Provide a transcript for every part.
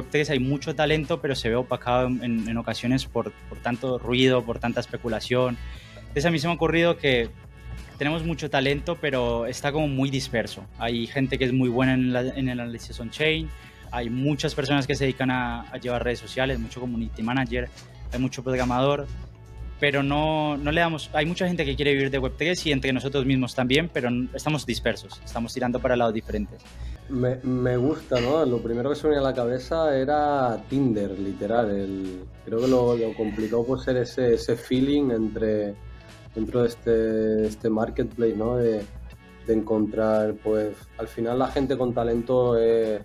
en Web3 hay mucho talento, pero se ve opacado en, en ocasiones por, por, tanto ruido, por tanta especulación. Entonces a mí se me ha ocurrido que tenemos mucho talento, pero está como muy disperso. Hay gente que es muy buena en, en el análisis on-chain, hay muchas personas que se dedican a, a, llevar redes sociales, mucho community manager, hay mucho programador, pero no, no le damos, hay mucha gente que quiere vivir de Web3 y entre nosotros mismos también, pero estamos dispersos, estamos tirando para lados diferentes. Me, me, gusta, ¿no? Lo primero que se me venía a la cabeza era Tinder, literal. El, creo que lo, lo complicado puede ser ese, ese feeling entre dentro de este, este marketplace, ¿no? De, de, encontrar, pues, al final la gente con talento es,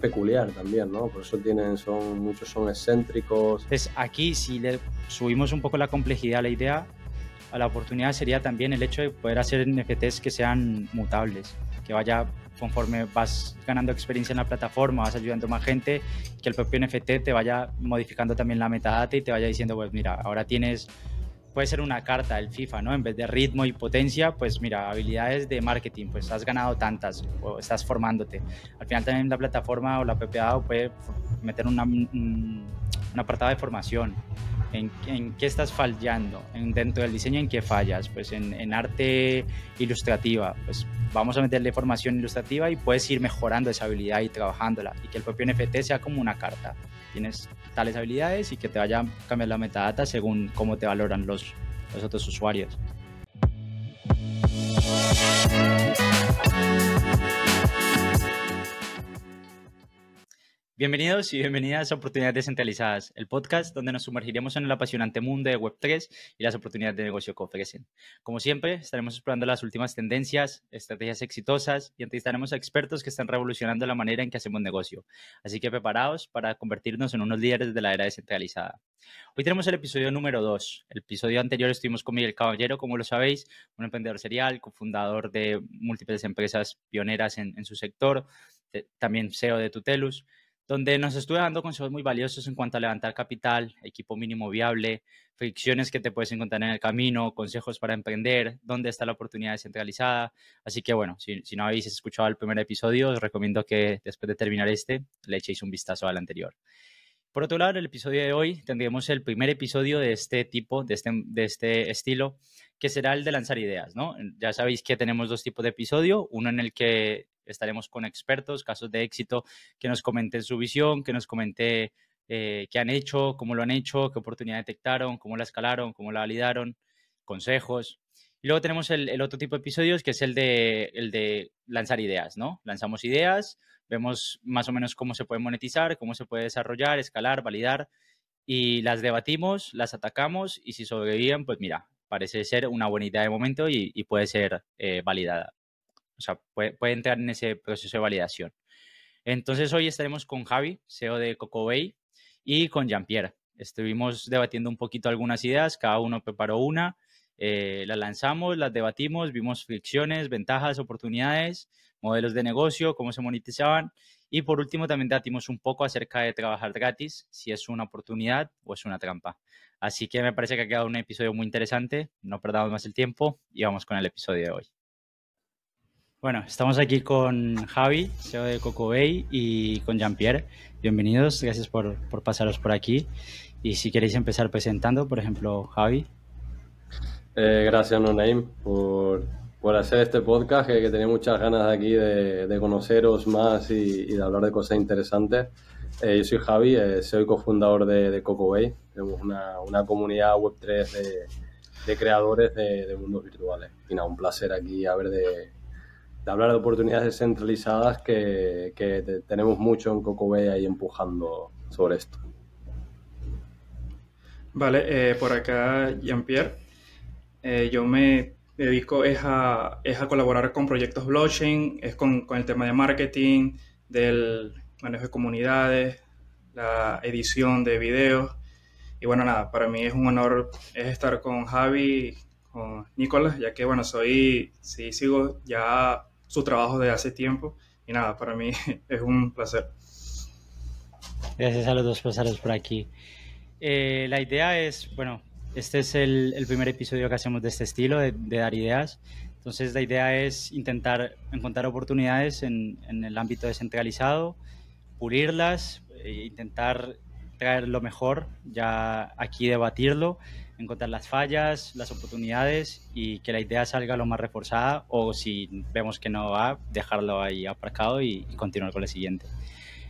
peculiar también, ¿no? Por eso tienen, son, muchos son excéntricos. Entonces, aquí si le subimos un poco la complejidad a la idea, a la oportunidad sería también el hecho de poder hacer NFTs que sean mutables, que vaya conforme vas ganando experiencia en la plataforma, vas ayudando a más gente, que el propio NFT te vaya modificando también la metadata y te vaya diciendo, pues mira, ahora tienes puede ser una carta el FIFA, ¿no? En vez de ritmo y potencia, pues mira, habilidades de marketing, pues has ganado tantas o estás formándote. Al final también la plataforma o la PPA puede meter una, un, un apartado de formación. En, en, qué estás fallando, en, dentro del diseño en qué fallas, pues en, arte ilustrativa, pues vamos a meterle formación ilustrativa y puedes ir mejorando esa habilidad y trabajándola y que el propio NFT sea como una carta. Tienes tales habilidades y que te vaya a cambiar la metadata según cómo te valoran los, los otros usuarios. Bienvenidos y bienvenidas a Oportunidades Descentralizadas, el podcast donde nos sumergiremos en el apasionante mundo de Web3 y las oportunidades de negocio que ofrecen. Como siempre, estaremos explorando las últimas tendencias, estrategias exitosas y entrevistaremos a expertos que están revolucionando la manera en que hacemos negocio. Así que preparados para convertirnos en unos líderes de la era descentralizada. Hoy tenemos el episodio número 2. El episodio anterior estuvimos con Miguel Caballero, como lo sabéis, un emprendedor serial, cofundador de múltiples empresas pioneras en, en su sector, de, también CEO de Tutelus donde nos estuve dando consejos muy valiosos en cuanto a levantar capital, equipo mínimo viable, fricciones que te puedes encontrar en el camino, consejos para emprender, dónde está la oportunidad descentralizada. Así que bueno, si, si no habéis escuchado el primer episodio, os recomiendo que después de terminar este, le echéis un vistazo al anterior. Por otro lado, en el episodio de hoy tendremos el primer episodio de este tipo, de este, de este estilo, que será el de lanzar ideas, ¿no? Ya sabéis que tenemos dos tipos de episodio, uno en el que estaremos con expertos, casos de éxito, que nos comenten su visión, que nos comente eh, qué han hecho, cómo lo han hecho, qué oportunidad detectaron, cómo la escalaron, cómo la validaron, consejos. Y luego tenemos el, el otro tipo de episodios, que es el de, el de lanzar ideas, ¿no? Lanzamos ideas, vemos más o menos cómo se puede monetizar, cómo se puede desarrollar, escalar, validar, y las debatimos, las atacamos, y si sobreviven, pues mira, parece ser una buena idea de momento y, y puede ser eh, validada. O sea, puede, entrar en ese proceso de validación. Entonces hoy estaremos con Javi, CEO de CocoBay, y con Jean-Pierre. Estuvimos debatiendo un poquito algunas ideas, cada uno preparó una, eh, las lanzamos, las debatimos, vimos fricciones, ventajas, oportunidades, modelos de negocio, cómo se monetizaban. Y por último, también debatimos un poco acerca de trabajar gratis, si es una oportunidad o es una trampa. Así que me parece que ha quedado un episodio muy interesante. No perdamos más el tiempo y vamos con el episodio de hoy. Bueno, estamos aquí con Javi, CEO de Coco Bay, y con Jean-Pierre. Bienvenidos, gracias por, por, pasaros por aquí. Y si queréis empezar presentando, por ejemplo, Javi. Eh, gracias, No Name, por, por, hacer este podcast, que, que, tenía muchas ganas aquí de, de conoceros más y, y, de hablar de cosas interesantes. Eh, yo soy Javi, eh, soy cofundador de, de Coco Bay. Tenemos una, una comunidad Web3 de, de creadores de, de, mundos virtuales. Y nada, un placer aquí a ver de de hablar de oportunidades descentralizadas que, que tenemos mucho en CocoBay ahí empujando sobre esto. Vale, eh, por acá Jean-Pierre. Eh, yo me dedico es a, es a colaborar con proyectos blockchain, es con, con, el tema de marketing, del manejo de comunidades, la edición de videos. Y bueno, nada, para mí es un honor es estar con Javi, con Nicolás, ya que bueno, soy, sí, sigo ya su trabajo de hace tiempo. Y nada, para mí es un placer. Gracias a los dos pasaros por aquí. Eh, la idea es, bueno, este es el, primer episodio que hacemos de este estilo, de, dar ideas. Entonces la idea es intentar encontrar oportunidades en, en el ámbito descentralizado pulirlas, e intentar traer lo mejor, ya aquí debatirlo, encontrar las fallas, las oportunidades y que la idea salga lo más reforzada o si vemos que no va, dejarlo ahí aparcado y, continuar con la siguiente.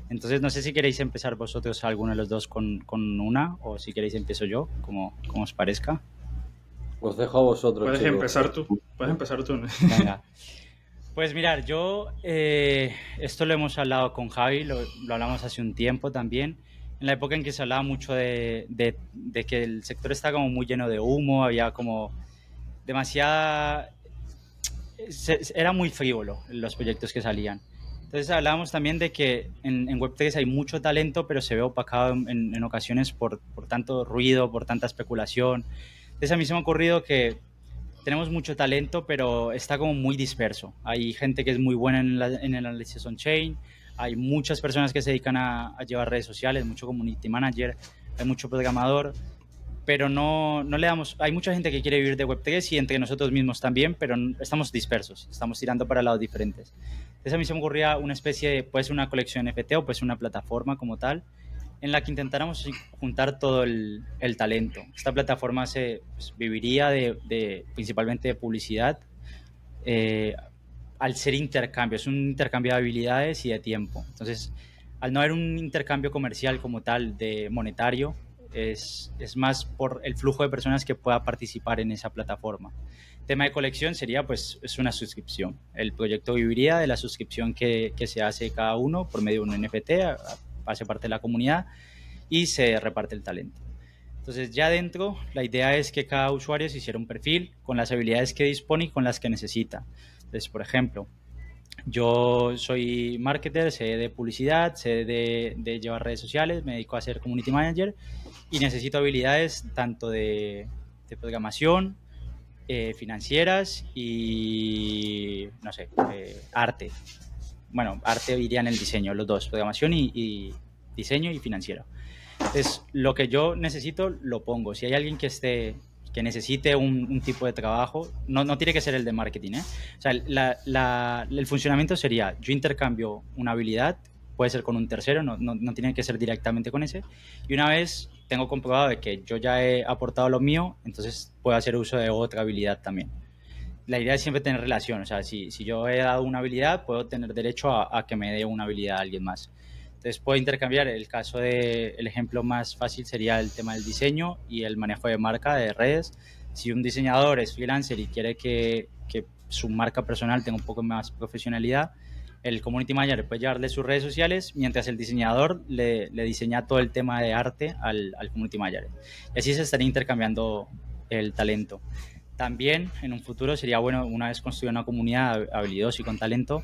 Entonces, no sé si queréis empezar vosotros alguno de los dos con, con una o si queréis empiezo yo, como, como os parezca. Os dejo a vosotros. Puedes empezar tú. Puedes empezar tú. Venga. Pues mirar, yo eh, esto lo hemos hablado con Javi, lo, lo, hablamos hace un tiempo también, en la época en que se hablaba mucho de, que el sector está como muy lleno de humo, había como demasiada... era muy frívolo los proyectos que salían. Entonces hablábamos también de que en, en Web3 hay mucho talento, pero se ve opacado en, ocasiones por, por tanto ruido, por tanta especulación. Entonces a mí se me ha ocurrido que tenemos mucho talento, pero está como muy disperso. Hay gente que es muy buena en, la, en el análisis on-chain, hay muchas personas que se dedican a, a, llevar redes sociales, mucho community manager, hay mucho programador, pero no, no le damos... Hay mucha gente que quiere vivir de Web3 y entre nosotros mismos también, pero estamos dispersos, estamos tirando para lados diferentes. Entonces a mí se me ocurría una especie de, puede ser una colección NFT o puede ser una plataforma como tal, en la que intentáramos juntar todo el, el talento. Esta plataforma se pues, viviría de, de, principalmente de publicidad, eh, al ser intercambio, es un intercambio de habilidades y de tiempo. Entonces, al no haber un intercambio comercial como tal de monetario, es, más por el flujo de personas que pueda participar en esa plataforma. Tema de colección sería pues es una suscripción. El proyecto viviría de la suscripción que, que se hace cada uno por medio de un NFT, hace parte de la comunidad y se reparte el talento. Entonces ya dentro la idea es que cada usuario se hiciera un perfil con las habilidades que dispone y con las que necesita. Entonces, por ejemplo, yo soy marketer, sé de publicidad, sé de, llevar redes sociales, me dedico a ser community manager y necesito habilidades tanto de, de programación, eh, financieras y, no sé, eh, arte. Bueno, arte iría en el diseño, los dos, programación y, y diseño y financiero. Entonces, lo que yo necesito lo pongo. Si hay alguien que esté que necesite un, un, tipo de trabajo, no, no, tiene que ser el de marketing. ¿eh? O sea, la, la, el funcionamiento sería, yo intercambio una habilidad, puede ser con un tercero, no, no, no, tiene que ser directamente con ese, y una vez tengo comprobado de que yo ya he aportado lo mío, entonces puedo hacer uso de otra habilidad también. La idea es siempre tener relación, o sea, si, si yo he dado una habilidad, puedo tener derecho a, a que me dé una habilidad a alguien más. Entonces puedo intercambiar. El caso de, el ejemplo más fácil sería el tema del diseño y el manejo de marca de redes. Si un diseñador es freelancer y quiere que, que su marca personal tenga un poco más profesionalidad, el community manager puede llevarle sus redes sociales mientras el diseñador le, le diseña todo el tema de arte al, al, community manager. Y así se estaría intercambiando el talento. También en un futuro sería bueno, una vez construida una comunidad habilidosa y con talento,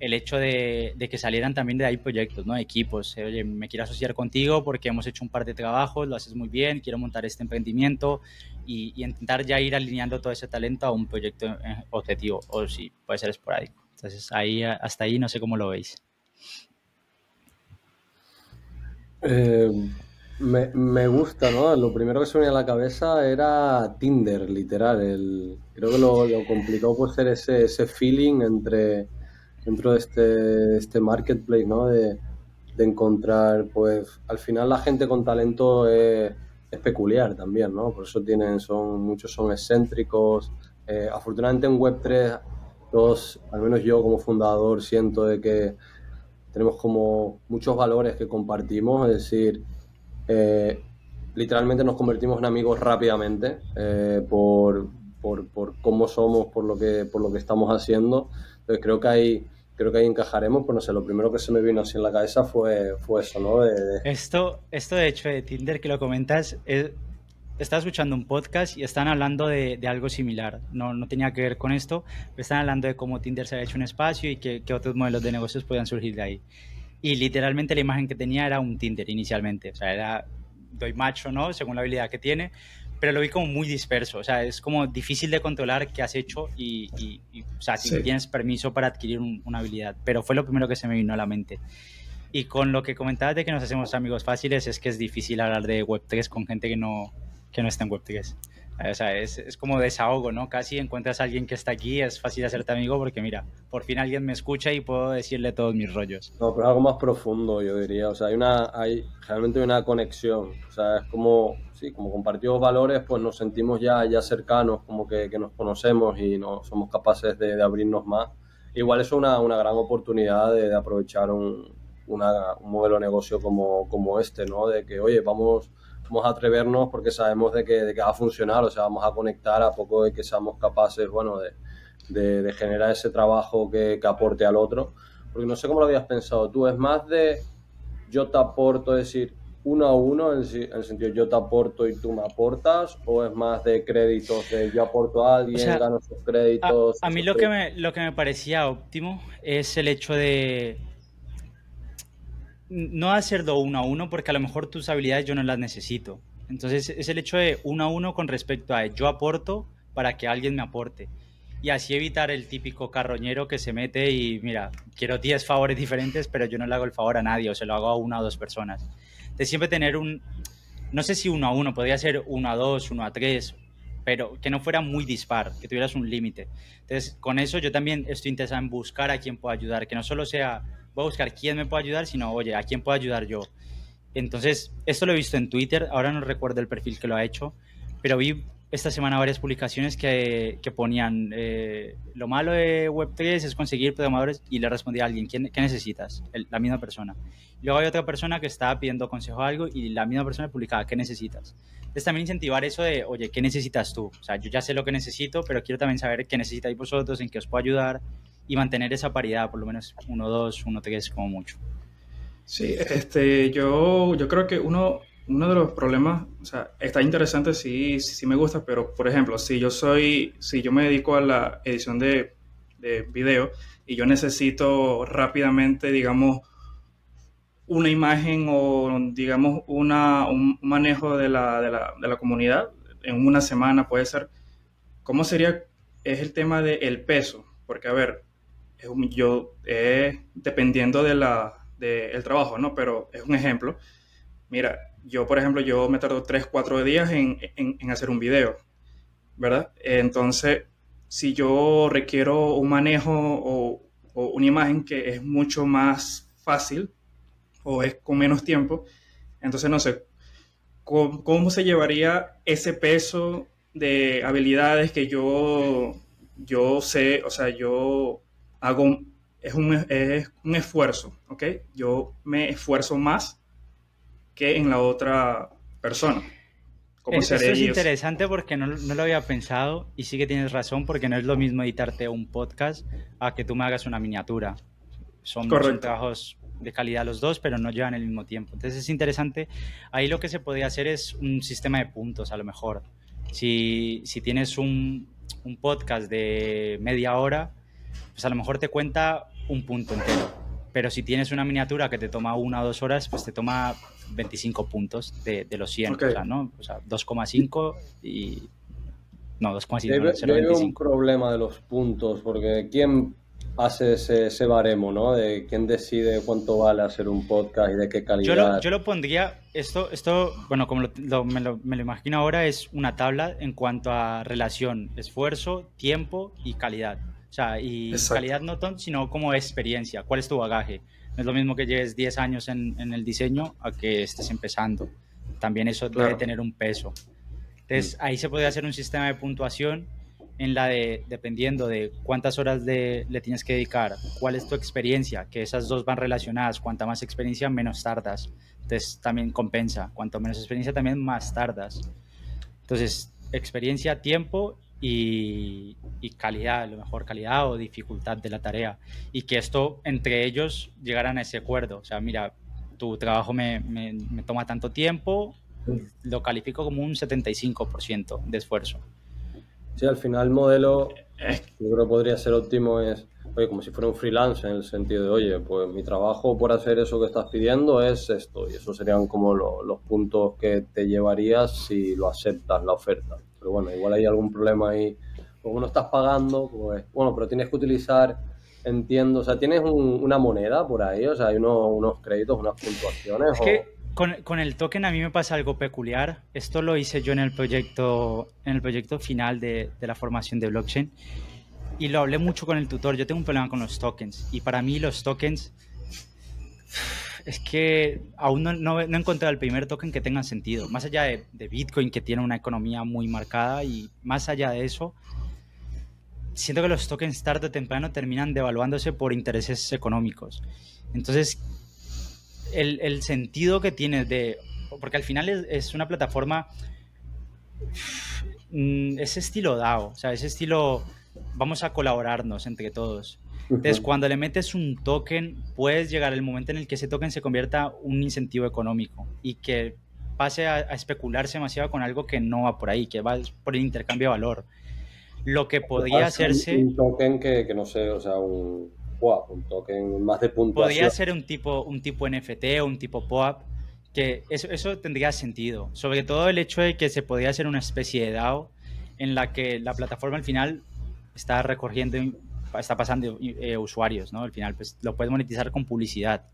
el hecho de, que salieran también de ahí proyectos, ¿no? equipos. Eh, oye, me quiero asociar contigo porque hemos hecho un par de trabajos, lo haces muy bien, quiero montar este emprendimiento y, y intentar ya ir alineando todo ese talento a un proyecto eh, objetivo, o si puede ser esporádico. Entonces, ahí, hasta ahí no sé cómo lo veis. Eh, me, gusta, ¿no? Lo primero que se me a la cabeza era Tinder, literal. El, creo que lo, lo complicado puede ser ese, ese feeling entre dentro de este, este marketplace, ¿no? De, de, encontrar, pues, al final la gente con talento es, es, peculiar también, ¿no? Por eso tienen, son, muchos son excéntricos. Eh, afortunadamente en Web3, todos, al menos yo como fundador, siento de que tenemos como muchos valores que compartimos, es decir, eh, literalmente nos convertimos en amigos rápidamente eh, por, por, por, cómo somos, por lo que, por lo que estamos haciendo. Entonces creo que hay creo que ahí encajaremos, pues no sé, lo primero que se me vino así en la cabeza fue, fue eso, ¿no? De, de... Esto, esto de hecho de Tinder que lo comentas, es, estaba escuchando un podcast y están hablando de, de, algo similar, no, no tenía que ver con esto, pero están hablando de cómo Tinder se ha hecho un espacio y que otros modelos de negocios podían surgir de ahí. Y literalmente la imagen que tenía era un Tinder inicialmente, o sea, era doy macho, ¿no? Según la habilidad que tiene, pero lo vi como muy disperso, o sea, es como difícil de controlar qué has hecho y, y, y o sea, si sí. tienes permiso para adquirir un, una habilidad, pero fue lo primero que se me vino a la mente. Y con lo que comentabas de que nos hacemos amigos fáciles, es que es difícil hablar de Web3 con gente que no, que no está en Web3. Es, es, como desahogo, ¿no? Casi encuentras a alguien que está aquí, es fácil hacerte amigo porque mira, por fin alguien me escucha y puedo decirle todos mis rollos. No, pero algo más profundo, yo diría. O sea, hay una, hay realmente una conexión. O sea, es como, sí, como compartidos valores, pues nos sentimos ya, ya cercanos, como que, que nos conocemos y no somos capaces de, abrirnos más. Igual es una, una gran oportunidad de, de aprovechar un, una, un modelo de negocio como, como este, ¿no? De que, oye, vamos vamos a atrevernos porque sabemos de que, de que, va a funcionar, o sea, vamos a conectar a poco de que seamos capaces, bueno, de, de, de generar ese trabajo que, que, aporte al otro. Porque no sé cómo lo habías pensado tú, es más de yo te aporto, es decir, uno a uno, en, en el sentido yo te aporto y tú me aportas, o es más de créditos, de yo aporto a alguien, o sea, gano sus créditos. A, a mí lo que, me, lo que me parecía óptimo es el hecho de no hacerlo uno a uno porque a lo mejor tus habilidades yo no las necesito. Entonces es el hecho de uno a uno con respecto a yo aporto para que alguien me aporte. Y así evitar el típico carroñero que se mete y mira, quiero 10 favores diferentes, pero yo no le hago el favor a nadie o se lo hago a una o dos personas. De siempre tener un, no sé si uno a uno, podría ser uno a dos, uno a tres, pero que no fuera muy dispar, que tuvieras un límite. Entonces, con eso yo también estoy interesado en buscar a quien pueda ayudar, que no solo sea voy a buscar quién me puede ayudar, sino, oye, ¿a quién puedo ayudar yo? Entonces, esto lo he visto en Twitter, ahora no recuerdo el perfil que lo ha hecho, pero vi esta semana varias publicaciones que, que ponían eh, lo malo de Web3 es conseguir programadores y le respondía a alguien, ¿quién, ¿qué necesitas? La misma persona. Luego hay otra persona que estaba pidiendo consejo a algo y la misma persona publicaba, ¿qué necesitas? Entonces también incentivar eso de, oye, ¿qué necesitas tú? O sea, yo ya sé lo que necesito, pero quiero también saber qué necesitáis vosotros, en qué os puedo ayudar y mantener esa paridad, por lo menos 1-2, 1-3 como mucho. Sí, este, yo, yo creo que uno, uno de los problemas, o sea, está interesante, sí, sí, me gusta, pero por ejemplo, si yo soy, si yo me dedico a la edición de, de video y yo necesito rápidamente, digamos, una imagen o, digamos, una, un manejo de la, de, la, de la comunidad en una semana puede ser, ¿cómo sería? Es el tema del el peso, porque a ver, yo, eh, dependiendo del de el trabajo, ¿no? Pero es un ejemplo. Mira, yo, por ejemplo, yo me tardo 3, 4 días en, en, en, hacer un video, ¿verdad? Entonces, si yo requiero un manejo o, o, una imagen que es mucho más fácil o es con menos tiempo, entonces no sé, ¿cómo, cómo se llevaría ese peso de habilidades que yo, yo sé, o sea, yo hago, es un, es un esfuerzo, ¿ok? Yo me esfuerzo más que en la otra persona. ¿Cómo Esto es interesante porque no, no, lo había pensado y sí que tienes razón porque no es lo mismo editarte un podcast a que tú me hagas una miniatura. Son, son trabajos de calidad los dos, pero no llevan el mismo tiempo. Entonces es interesante. Ahí lo que se podría hacer es un sistema de puntos, a lo mejor. Si, si tienes un, un podcast de media hora, pues a lo mejor te cuenta un punto entero. Pero si tienes una miniatura que te toma una o dos horas, pues te toma 25 puntos de, de los 100, okay. o sea, ¿no? O sea, 2,5 y... No, 2,5. Yo veo un problema de los puntos, porque ¿quién hace ese, ese, baremo, ¿no? De quién decide cuánto vale hacer un podcast y de qué calidad. Yo lo, yo lo pondría, esto, esto, bueno, como lo, lo, me, lo, me, lo, imagino ahora, es una tabla en cuanto a relación, esfuerzo, tiempo y calidad. O sea, y Exacto. calidad no ton, sino como experiencia. ¿Cuál es tu bagaje? No es lo mismo que lleves 10 años en, en el diseño a que estés empezando. También eso claro. debe tener un peso. Entonces, mm. ahí se puede hacer un sistema de puntuación en la de, dependiendo de cuántas horas de, le tienes que dedicar, cuál es tu experiencia, que esas dos van relacionadas. Cuanta más experiencia, menos tardas. Entonces, también compensa. Cuanto menos experiencia, también más tardas. Entonces, experiencia, tiempo y, y, calidad, lo mejor calidad o dificultad de la tarea. Y que esto entre ellos llegaran a ese acuerdo. O sea, mira, tu trabajo me, me, me toma tanto tiempo, lo califico como un 75% de esfuerzo. Sí, al final el modelo, yo creo que podría ser óptimo, es oye, como si fuera un freelance en el sentido de, oye, pues mi trabajo por hacer eso que estás pidiendo es esto, y eso serían como lo, los puntos que te llevarías si lo aceptas la oferta bueno, igual hay algún problema ahí. Como no estás pagando, pues, bueno, pero tienes que utilizar, entiendo, o sea, tienes un, una moneda por ahí, o sea, hay unos, unos créditos, unas puntuaciones. Es o... que Con, con, el token a mí me pasa algo peculiar. Esto lo hice yo en el proyecto, en el proyecto final de, de, la formación de blockchain y lo hablé mucho con el tutor. Yo tengo un problema con los tokens y para mí los tokens es que aún no, no, he encontrado el primer token que tenga sentido. Más allá de, Bitcoin, que tiene una economía muy marcada, y más allá de eso, siento que los tokens tarde o temprano terminan devaluándose por intereses económicos. Entonces, el, sentido que tiene de... Porque al final es, es una plataforma... Ese estilo DAO, o sea, ese estilo vamos a colaborarnos entre todos. Entonces, cuando le metes un token, puedes llegar el momento en el que ese token se convierta un incentivo económico y que pase a, a, especularse demasiado con algo que no va por ahí, que va por el intercambio de valor. Lo que podría hacerse... Un, un token que, que, no sé, o sea, un POAP, un token más de puntuación. Podría ser un tipo, un tipo NFT o un tipo POAP, que eso, eso tendría sentido. Sobre todo el hecho de que se podría hacer una especie de DAO en la que la plataforma al final está recogiendo, está pasando eh, usuarios, ¿no? Al final pues, lo puedes monetizar con publicidad.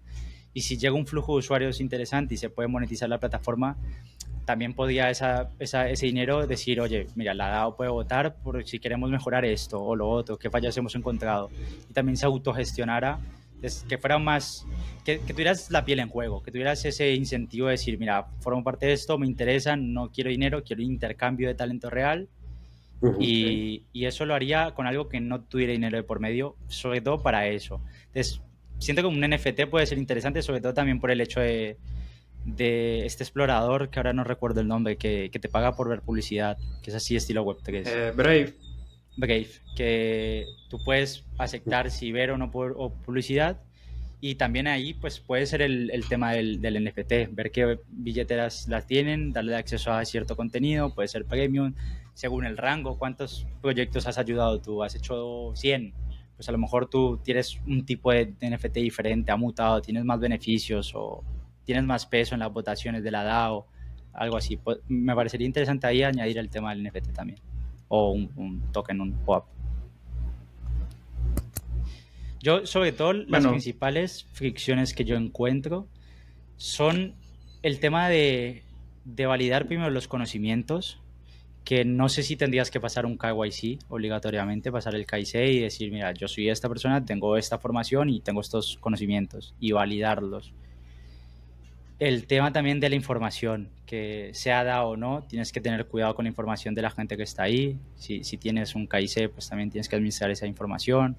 Y si llega un flujo de usuarios interesante y se puede monetizar la plataforma, también podría esa, esa, ese dinero decir, oye, mira, la DAO puede votar por si queremos mejorar esto o lo otro, qué fallas hemos encontrado. Y también se autogestionara, que fuera más, que, que, tuvieras la piel en juego, que tuvieras ese incentivo de decir, mira, formo parte de esto, me interesa, no quiero dinero, quiero intercambio de talento real y, y, eso lo haría con algo que no tuviera dinero de por medio, sobre todo para eso. Entonces, siento que un NFT puede ser interesante, sobre todo también por el hecho de, de este explorador, que ahora no recuerdo el nombre, que, que, te paga por ver publicidad, que es así estilo Web3. Eh, Brave. Brave, que tú puedes aceptar si ver o no por o publicidad. Y también ahí pues puede ser el, el tema del, del, NFT, ver qué billeteras las tienen, darle acceso a cierto contenido, puede ser premium, según el rango, cuántos proyectos has ayudado tú, has hecho 100, pues a lo mejor tú tienes un tipo de NFT diferente, ha mutado, tienes más beneficios o tienes más peso en las votaciones de la DAO, algo así. Pues, me parecería interesante ahí añadir el tema del NFT también, o un, un token, un POAP. Yo, sobre todo, las bueno. principales fricciones que yo encuentro son el tema de, de validar primero los conocimientos, que no sé si tendrías que pasar un KYC obligatoriamente, pasar el KYC y decir, mira, yo soy esta persona, tengo esta formación y tengo estos conocimientos y validarlos. El tema también de la información, que sea dado o no, tienes que tener cuidado con la información de la gente que está ahí. Si, si tienes un KIC, pues también tienes que administrar esa información.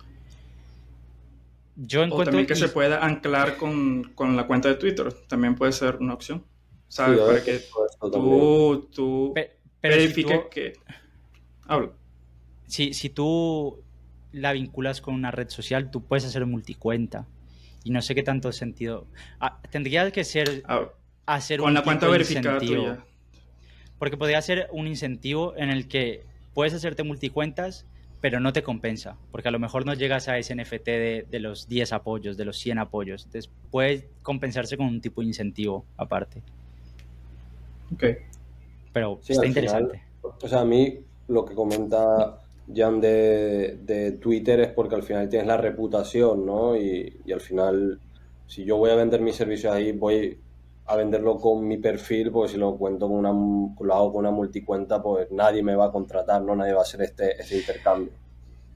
Yo encuentro... O también que se pueda anclar con, con, la cuenta de Twitter, también puede ser una opción. ¿Sabes? Sí, Para que tú, tú pero, pero verifiques si tú... que... Hablo. Si, si tú la vinculas con una red social, tú puedes hacer multicuenta y no sé qué tanto sentido. Ah, tendría que ser ah, hacer con un la cuenta verificada tuya. Porque podría ser un incentivo en el que puedes hacerte multicuentas, pero no te compensa, porque a lo mejor no llegas a ese NFT de, de los 10 apoyos, de los 100 apoyos. Entonces puede compensarse con un tipo de incentivo aparte. Ok. Pero sí, está interesante. Final, o sea, a mí lo que comenta Jan de, de, Twitter es porque al final tienes la reputación, ¿no? Y, y, al final, si yo voy a vender mis servicios ahí, voy a venderlo con mi perfil, porque si lo cuento con una, lo hago con una multicuenta, pues nadie me va a contratar, ¿no? Nadie va a hacer este, este intercambio.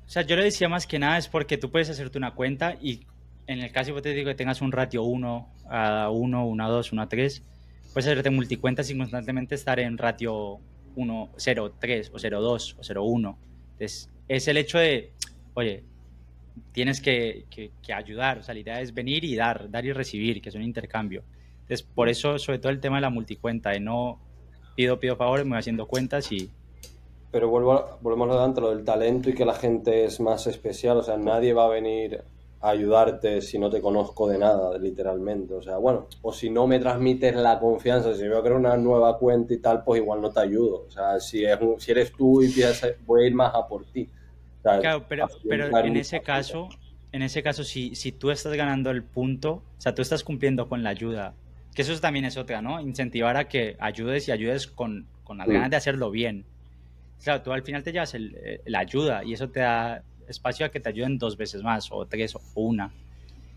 O sea, yo le decía más que nada es porque tú puedes hacerte una cuenta y en el caso hipotético que tengas un ratio 1 a 1, 1 a 2, 1 a 3, puedes hacerte multicuentas y constantemente estar en ratio 1, 0, 3 o 0, 2 o 0, 1. Entonces, es el hecho de, oye, tienes que, que, que, ayudar, o sea, la idea es venir y dar, dar y recibir, que es un intercambio. Entonces, por eso, sobre todo el tema de la multicuenta, de no pido, pido favores, me voy haciendo cuentas y... Pero vuelvo, volvemos a lo del talento y que la gente es más especial, o sea, nadie va a venir a ayudarte si no te conozco de nada, literalmente. O sea, bueno, o si no me transmites la confianza, si veo que una nueva cuenta y tal, pues igual no te ayudo. O sea, si, es, si eres tú y piensas, voy a ir más a por ti. O sea, claro, pero, pero en ese caso, en ese caso, si, si tú estás ganando el punto, o sea, tú estás cumpliendo con la ayuda, que eso también es otra, ¿no? Incentivar a que ayudes y ayudes con, con las ganas de hacerlo bien. Claro, tú al final te llevas eh, la ayuda y eso te da espacio a que te ayuden dos veces más, o tres, o una.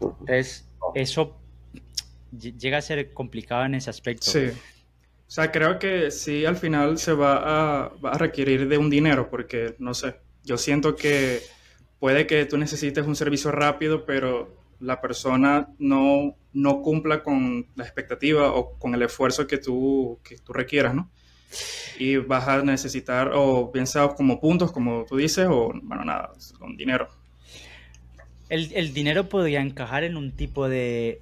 Entonces, eso llega a ser complicado en ese aspecto. Sí. O sea, creo que sí al final se va a, va a requerir de un dinero, porque no sé, yo siento que puede que tú necesites un servicio rápido, pero la persona no, no cumpla con la expectativa o con el esfuerzo que tú, que tú requieras, ¿no? Y vas a necesitar, o bien sea como puntos, como tú dices, o, bueno, nada, con dinero. El, el dinero podría encajar en un tipo de,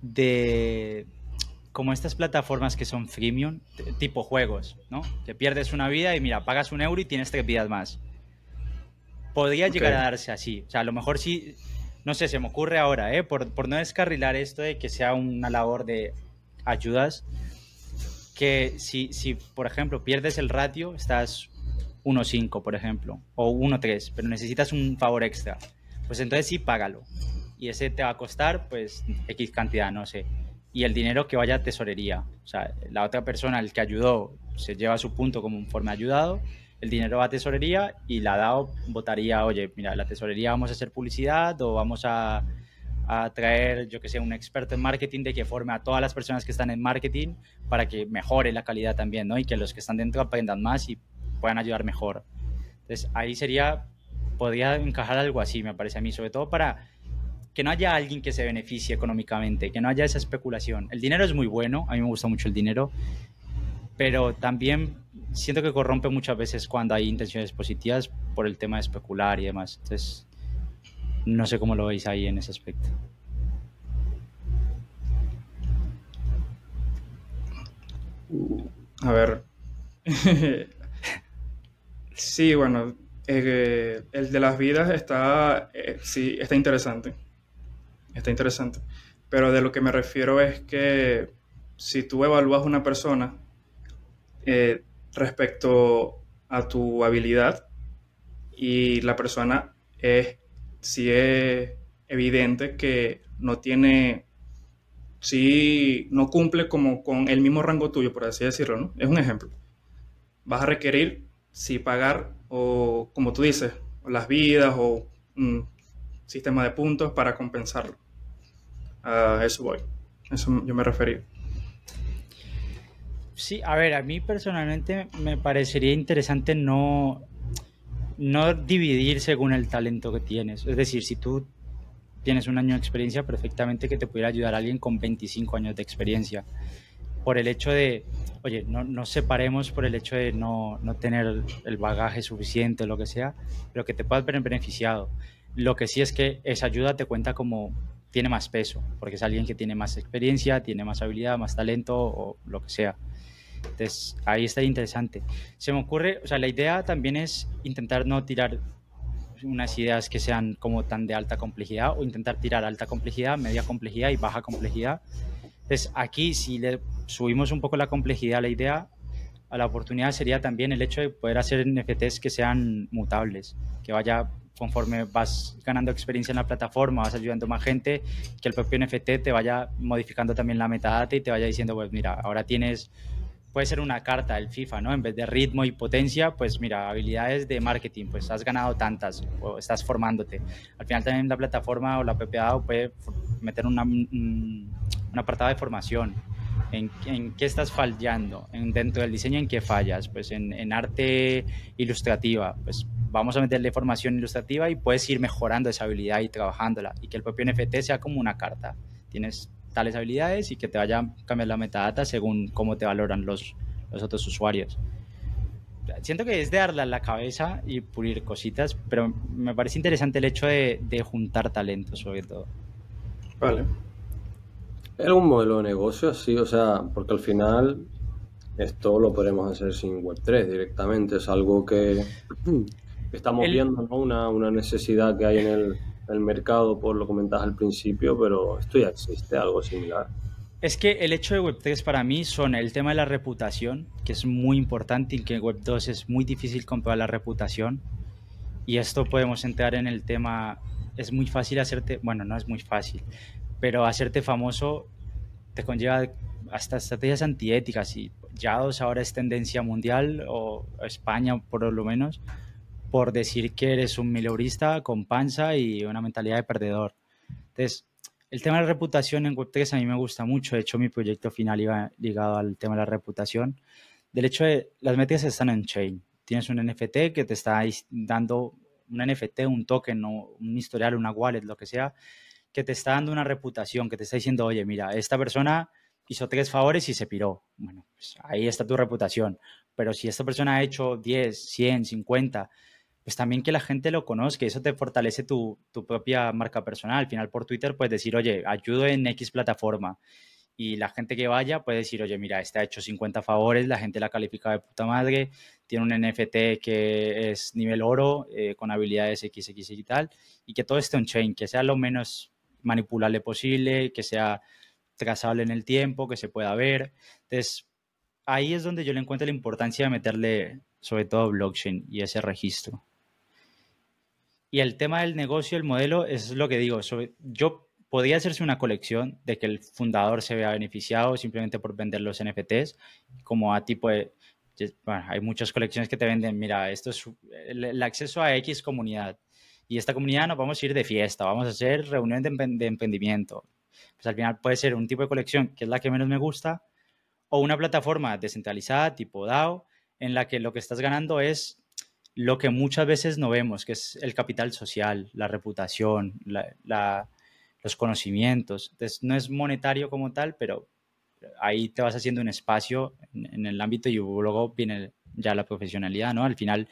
de, como estas plataformas que son freemium, tipo juegos, ¿no? Que pierdes una vida y mira, pagas un euro y tienes tres vidas más. Podría llegar a darse así. O sea, a lo mejor sí, no sé, se me ocurre ahora, ¿eh? Por, por no descarrilar esto de que sea una labor de ayudas, que si, si por ejemplo, pierdes el ratio, estás 1.5, por ejemplo, o 1.3, pero necesitas un favor extra, pues entonces sí, págalo. Y ese te va a costar, pues, X cantidad, no sé y el dinero que vaya a tesorería. O sea, la otra persona, el que ayudó, se lleva su punto como conforme ayudado, el dinero va a tesorería y la DAO votaría, oye, mira, la tesorería vamos a hacer publicidad o vamos a, a traer, yo que sé, un experto en marketing de que forme a todas las personas que están en marketing para que mejore la calidad también, ¿no? Y que los que están dentro aprendan más y puedan ayudar mejor. Entonces, ahí sería, podría encajar algo así, me parece a mí, sobre todo para que no haya alguien que se beneficie económicamente, que no haya esa especulación. El dinero es muy bueno, a mí me gusta mucho el dinero, pero también siento que corrompe muchas veces cuando hay intenciones positivas por el tema de especular y demás. Entonces, no sé cómo lo veis ahí en ese aspecto. A ver. sí, bueno, eh, el de las vidas está, eh, sí, está interesante está interesante. Pero de lo que me refiero es que si tú evalúas una persona eh, respecto a tu habilidad y la persona es, si es evidente que no tiene, si no cumple como con el mismo rango tuyo, por así decirlo, ¿no? Es un ejemplo. Vas a requerir si pagar o, como tú dices, las vidas o un sistema de puntos para compensarlo. A eso voy. Eso yo me refería. Sí, a ver, a mí personalmente me parecería interesante no, no dividir según el talento que tienes. Es decir, si tú tienes un año de experiencia, perfectamente que te pudiera ayudar alguien con 25 años de experiencia. Por el hecho de, oye, no nos separemos por el hecho de no, no tener el bagaje suficiente lo que sea, pero que te puedas ver beneficiado. Lo que sí es que esa ayuda te cuenta como tiene más peso, porque es alguien que tiene más experiencia, tiene más habilidad, más talento o lo que sea. Entonces, ahí está interesante. Se me ocurre, o sea, la idea también es intentar no tirar unas ideas que sean como tan de alta complejidad o intentar tirar alta complejidad, media complejidad y baja complejidad. Entonces, aquí si le subimos un poco la complejidad a la idea, a la oportunidad sería también el hecho de poder hacer NFTs que sean mutables, que vaya conforme vas ganando experiencia en la plataforma, vas ayudando a más gente, que el propio NFT te vaya modificando también la metadata y te vaya diciendo, pues mira, ahora tienes, puede ser una carta del FIFA, ¿no? En vez de ritmo y potencia, pues mira, habilidades de marketing, pues has ganado tantas o estás formándote. Al final también la plataforma o la PPA puede meter una, un, apartado de formación en, qué estás fallando, en, dentro del diseño en qué fallas, pues en, arte ilustrativa, pues vamos a meterle formación ilustrativa y puedes ir mejorando esa habilidad y trabajándola y que el propio NFT sea como una carta. Tienes tales habilidades y que te vaya a cambiar la metadata según cómo te valoran los, los otros usuarios. Siento que es de darle a la cabeza y pulir cositas, pero me parece interesante el hecho de, de juntar talentos sobre todo. Vale. ¿Es algún modelo de negocio? Sí, o sea, porque al final esto lo podemos hacer sin Web3 directamente. Es algo que, estamos viendo, ¿no? Una, una, necesidad que hay en el, el, mercado, por lo que comentabas al principio, pero esto ya existe, algo similar. Es que el hecho de Web3 para mí son el tema de la reputación, que es muy importante y que en Web2 es muy difícil comprobar la reputación. Y esto podemos entrar en el tema, es muy fácil hacerte, bueno, no es muy fácil, pero hacerte famoso te conlleva hasta estrategias antiéticas y ya dos ahora es tendencia mundial o España por lo menos por decir que eres un mileurista con panza y una mentalidad de perdedor. Entonces, el tema de la reputación en Web3 a mí me gusta mucho. De hecho, mi proyecto final iba ligado al tema de la reputación. Del hecho de las métricas están en chain. Tienes un NFT que te está dando un NFT, un token, un historial, una wallet, lo que sea, que te está dando una reputación, que te está diciendo, oye, mira, esta persona hizo tres favores y se piró. Bueno, pues ahí está tu reputación. Pero si esta persona ha hecho 10, 100, 50, pues también que la gente lo conozca, eso te fortalece tu, tu propia marca personal. Al final por Twitter puedes decir, oye, ayudo en X plataforma. Y la gente que vaya puede decir, oye, mira, este ha hecho 50 favores, la gente la califica de puta madre, tiene un NFT que es nivel oro, eh, con habilidades XX y tal, y que todo esté on-chain, que sea lo menos manipulable posible, que sea trazable en el tiempo, que se pueda ver. Entonces, ahí es donde yo le encuentro la importancia de meterle sobre todo blockchain y ese registro. Y el tema del negocio, el modelo, es lo que digo. yo podría hacerse una colección de que el fundador se vea beneficiado simplemente por vender los NFTs, como a tipo de... Bueno, hay muchas colecciones que te venden, mira, esto es el, acceso a X comunidad. Y esta comunidad nos vamos a ir de fiesta, vamos a hacer reunión de, de emprendimiento. Pues al final puede ser un tipo de colección que es la que menos me gusta, o una plataforma descentralizada tipo DAO, en la que lo que estás ganando es lo que muchas veces no vemos, que es el capital social, la reputación, los conocimientos. Entonces, no es monetario como tal, pero ahí te vas haciendo un espacio en, el ámbito y luego viene ya la profesionalidad, ¿no? Al final,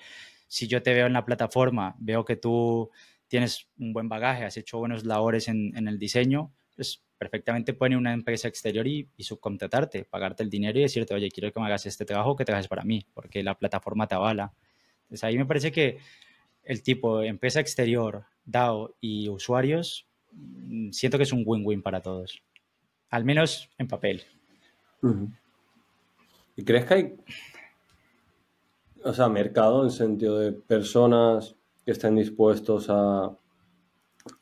si yo te veo en la plataforma, veo que tú tienes un buen bagaje, has hecho buenos labores en, el diseño, pues perfectamente puede una empresa exterior y, subcontratarte, pagarte el dinero y decirte, oye, quiero que me hagas este trabajo que trabajes para mí, porque la plataforma te avala. Entonces ahí me parece que el tipo empresa exterior, DAO y usuarios, mm, siento que es un win-win para todos. Al menos en papel. ¿Y crees que hay, o sea, mercado en sentido de personas que estén dispuestos a,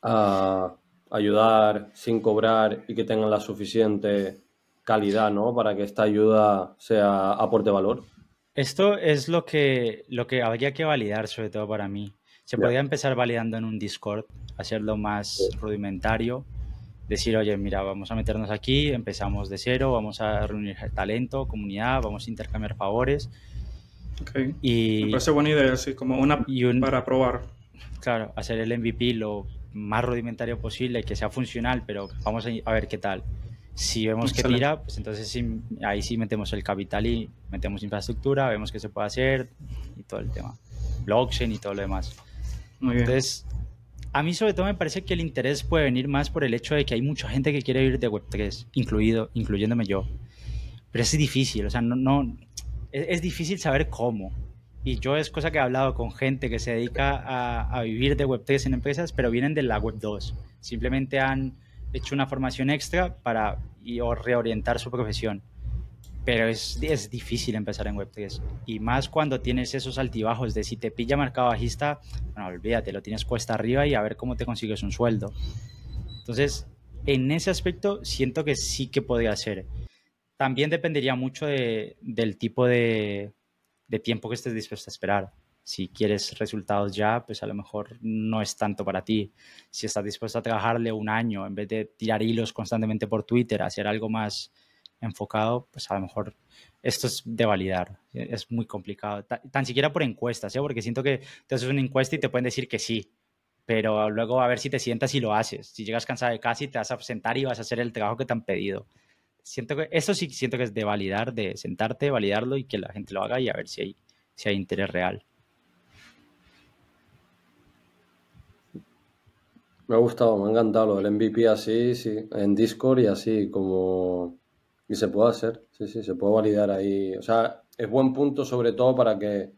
a ayudar sin cobrar y que tengan la suficiente calidad, ¿no? Para que esta ayuda sea aporte valor. Esto es lo que, lo que habría que validar, sobre todo para mí. Se podría empezar validando en un Discord, hacerlo más rudimentario, decir, oye, mira, vamos a meternos aquí, empezamos de cero, vamos a reunir talento, comunidad, vamos a intercambiar favores. Okay. Y, Me parece buena idea, así como una para probar. Claro, hacer el MVP lo más rudimentario posible, que sea funcional, pero vamos a, ver qué tal. Si vemos que tira, pues entonces ahí sí metemos el capital y metemos infraestructura, vemos qué se puede hacer y todo el tema. Blockchain y todo lo demás. Muy bien. Entonces, a mí sobre todo me parece que el interés puede venir más por el hecho de que hay mucha gente que quiere vivir de Web3, incluido, incluyéndome yo. Pero es difícil, o sea, no, no es difícil saber cómo. Y yo es cosa que he hablado con gente que se dedica a, vivir de Web3 en empresas, pero vienen de la Web 2. Simplemente han hecho una formación extra para y, o reorientar su profesión. Pero es, es difícil empezar en Web3. Y más cuando tienes esos altibajos de si te pilla marcado bajista, bueno, olvídate, lo tienes cuesta arriba y a ver cómo te consigues un sueldo. Entonces, en ese aspecto siento que sí que podría ser. También dependería mucho de, del tipo de, de tiempo que estés dispuesto a esperar. Si quieres resultados ya, pues a lo mejor no es tanto para ti. Si estás dispuesto a trabajarle un año en vez de tirar hilos constantemente por Twitter, hacer algo más enfocado, pues a lo mejor esto es de validar. Es muy complicado. Tan, siquiera por encuestas, ¿eh? porque siento que te haces una encuesta y te pueden decir que sí, pero luego a ver si te sientas y lo haces. Si llegas cansado de casi, te vas a sentar y vas a hacer el trabajo que te han pedido siento que eso sí siento que es de validar, de sentarte, validarlo y que la gente lo haga y a ver si hay, si hay interés real. Me ha gustado, me ha encantado lo del MVP así, sí, en Discord y así como... Y se puede hacer, sí, sí, se puede validar ahí. O sea, es buen punto sobre todo para que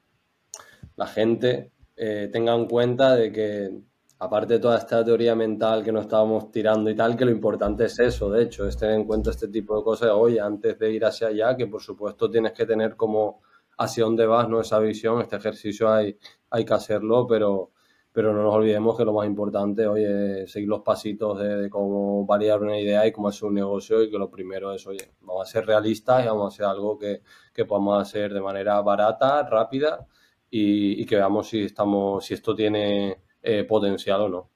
la gente eh, tenga en cuenta de que aparte de toda esta teoría mental que nos estábamos tirando y tal, que lo importante es eso, de hecho, es tener en cuenta este tipo de cosas hoy antes de ir hacia allá, que por supuesto tienes que tener como hacia dónde vas, ¿no? Esa visión, este ejercicio hay, hay que hacerlo, pero, pero no nos olvidemos que lo más importante hoy es seguir los pasitos de, cómo validar una idea y cómo hacer un negocio y que lo primero es, oye, vamos a ser realistas y vamos a hacer algo que, que podamos hacer de manera barata, rápida y, y que veamos si, estamos, si esto tiene eh, potencial o no.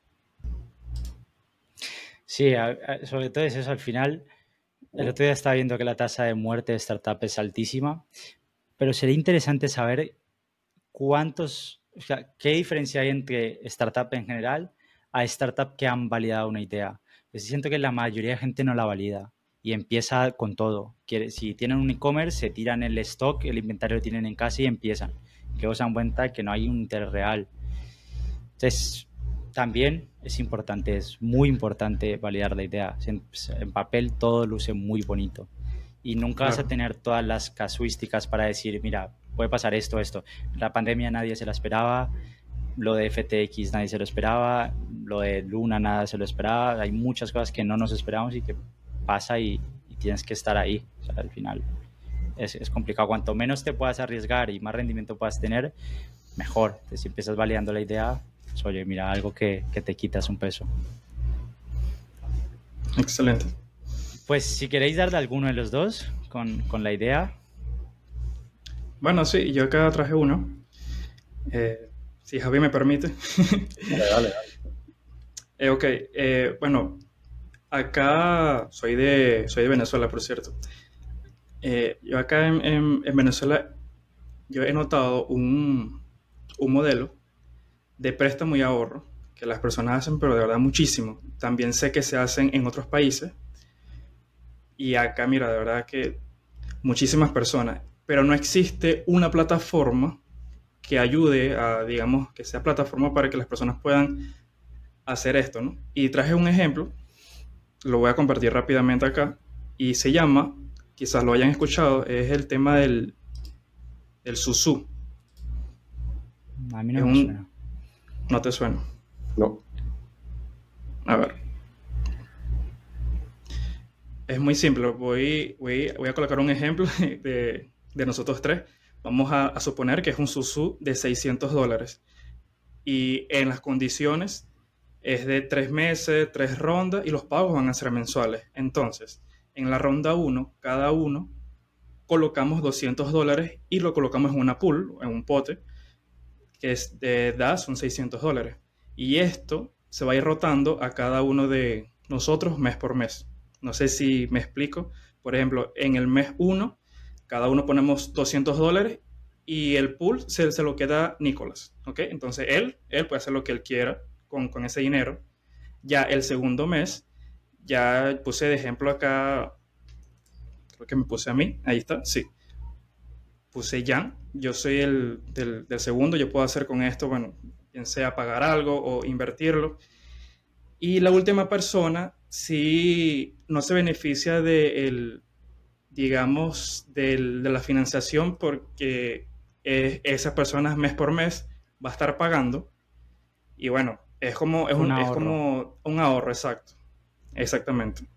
Sí, sobre todo es eso. Al final, el otro día estaba viendo que la tasa de muerte de startup es altísima, pero sería interesante saber cuántos, o sea, qué diferencia hay entre startup en general a startup que han validado una idea. Pues siento que la mayoría de gente no la valida y empieza con todo. Si tienen un e-commerce, se tiran el stock, el inventario lo tienen en casa y empiezan. Que os dan cuenta que no hay un interés real. Entonces, también es importante, es muy importante validar la idea. En, papel todo luce muy bonito y nunca vas a tener todas las casuísticas para decir, mira, puede pasar esto, esto. La pandemia nadie se la esperaba, lo de FTX nadie se lo esperaba, lo de Luna nada se lo esperaba, hay muchas cosas que no nos esperamos y que pasa y, tienes que estar ahí. al final es, es, complicado. Cuanto menos te puedas arriesgar y más rendimiento puedas tener, mejor. Entonces, si empiezas validando la idea, pues, oye, mira, algo que, que te quitas un peso. Excelente. Pues si queréis dar de alguno de los dos con, con la idea. Bueno, sí, yo acá traje uno. Eh, si Javi me permite. dale, dale. Eh, ok, eh, bueno, Acá soy de, soy de Venezuela, por cierto. Yo acá en, Venezuela, yo he notado un, modelo de préstamo y ahorro que las personas hacen, pero de verdad muchísimo. También sé que se hacen en otros países. Y acá, mira, de verdad que muchísimas personas. Pero no existe una plataforma que ayude a, digamos, que sea plataforma para que las personas puedan hacer esto, ¿no? Y traje un ejemplo lo voy a compartir rápidamente acá, y se llama, quizás lo hayan escuchado, es el tema del, del susú. A mí no me suena. ¿No te suena? No. A ver. Es muy simple. Voy, voy, voy a colocar un ejemplo de, de nosotros tres. Vamos a, suponer que es un susú de 600 dólares. Y en las condiciones es de tres meses, tres rondas y los pagos van a ser mensuales. Entonces, en la ronda 1, cada uno colocamos 200 dólares y lo colocamos en una pool, en un pote, que es de, da son 600 dólares. Y esto se va a ir rotando a cada uno de nosotros mes por mes. No sé si me explico. Por ejemplo, en el mes 1, cada uno ponemos 200 dólares y el pool se, se lo queda Nicolás. ¿ok? Entonces él, él puede hacer lo que él quiera con, ese dinero. Ya el segundo mes, ya puse de ejemplo acá, creo que me puse a mí, ahí está, sí. Puse ya, yo soy el del, segundo, yo puedo hacer con esto, bueno, bien sea pagar algo o invertirlo. Y la última persona si no se beneficia de digamos, de la financiación porque esas personas mes por mes va a estar pagando. Y bueno, es como, es un, es como un ahorro, exacto. Exactamente.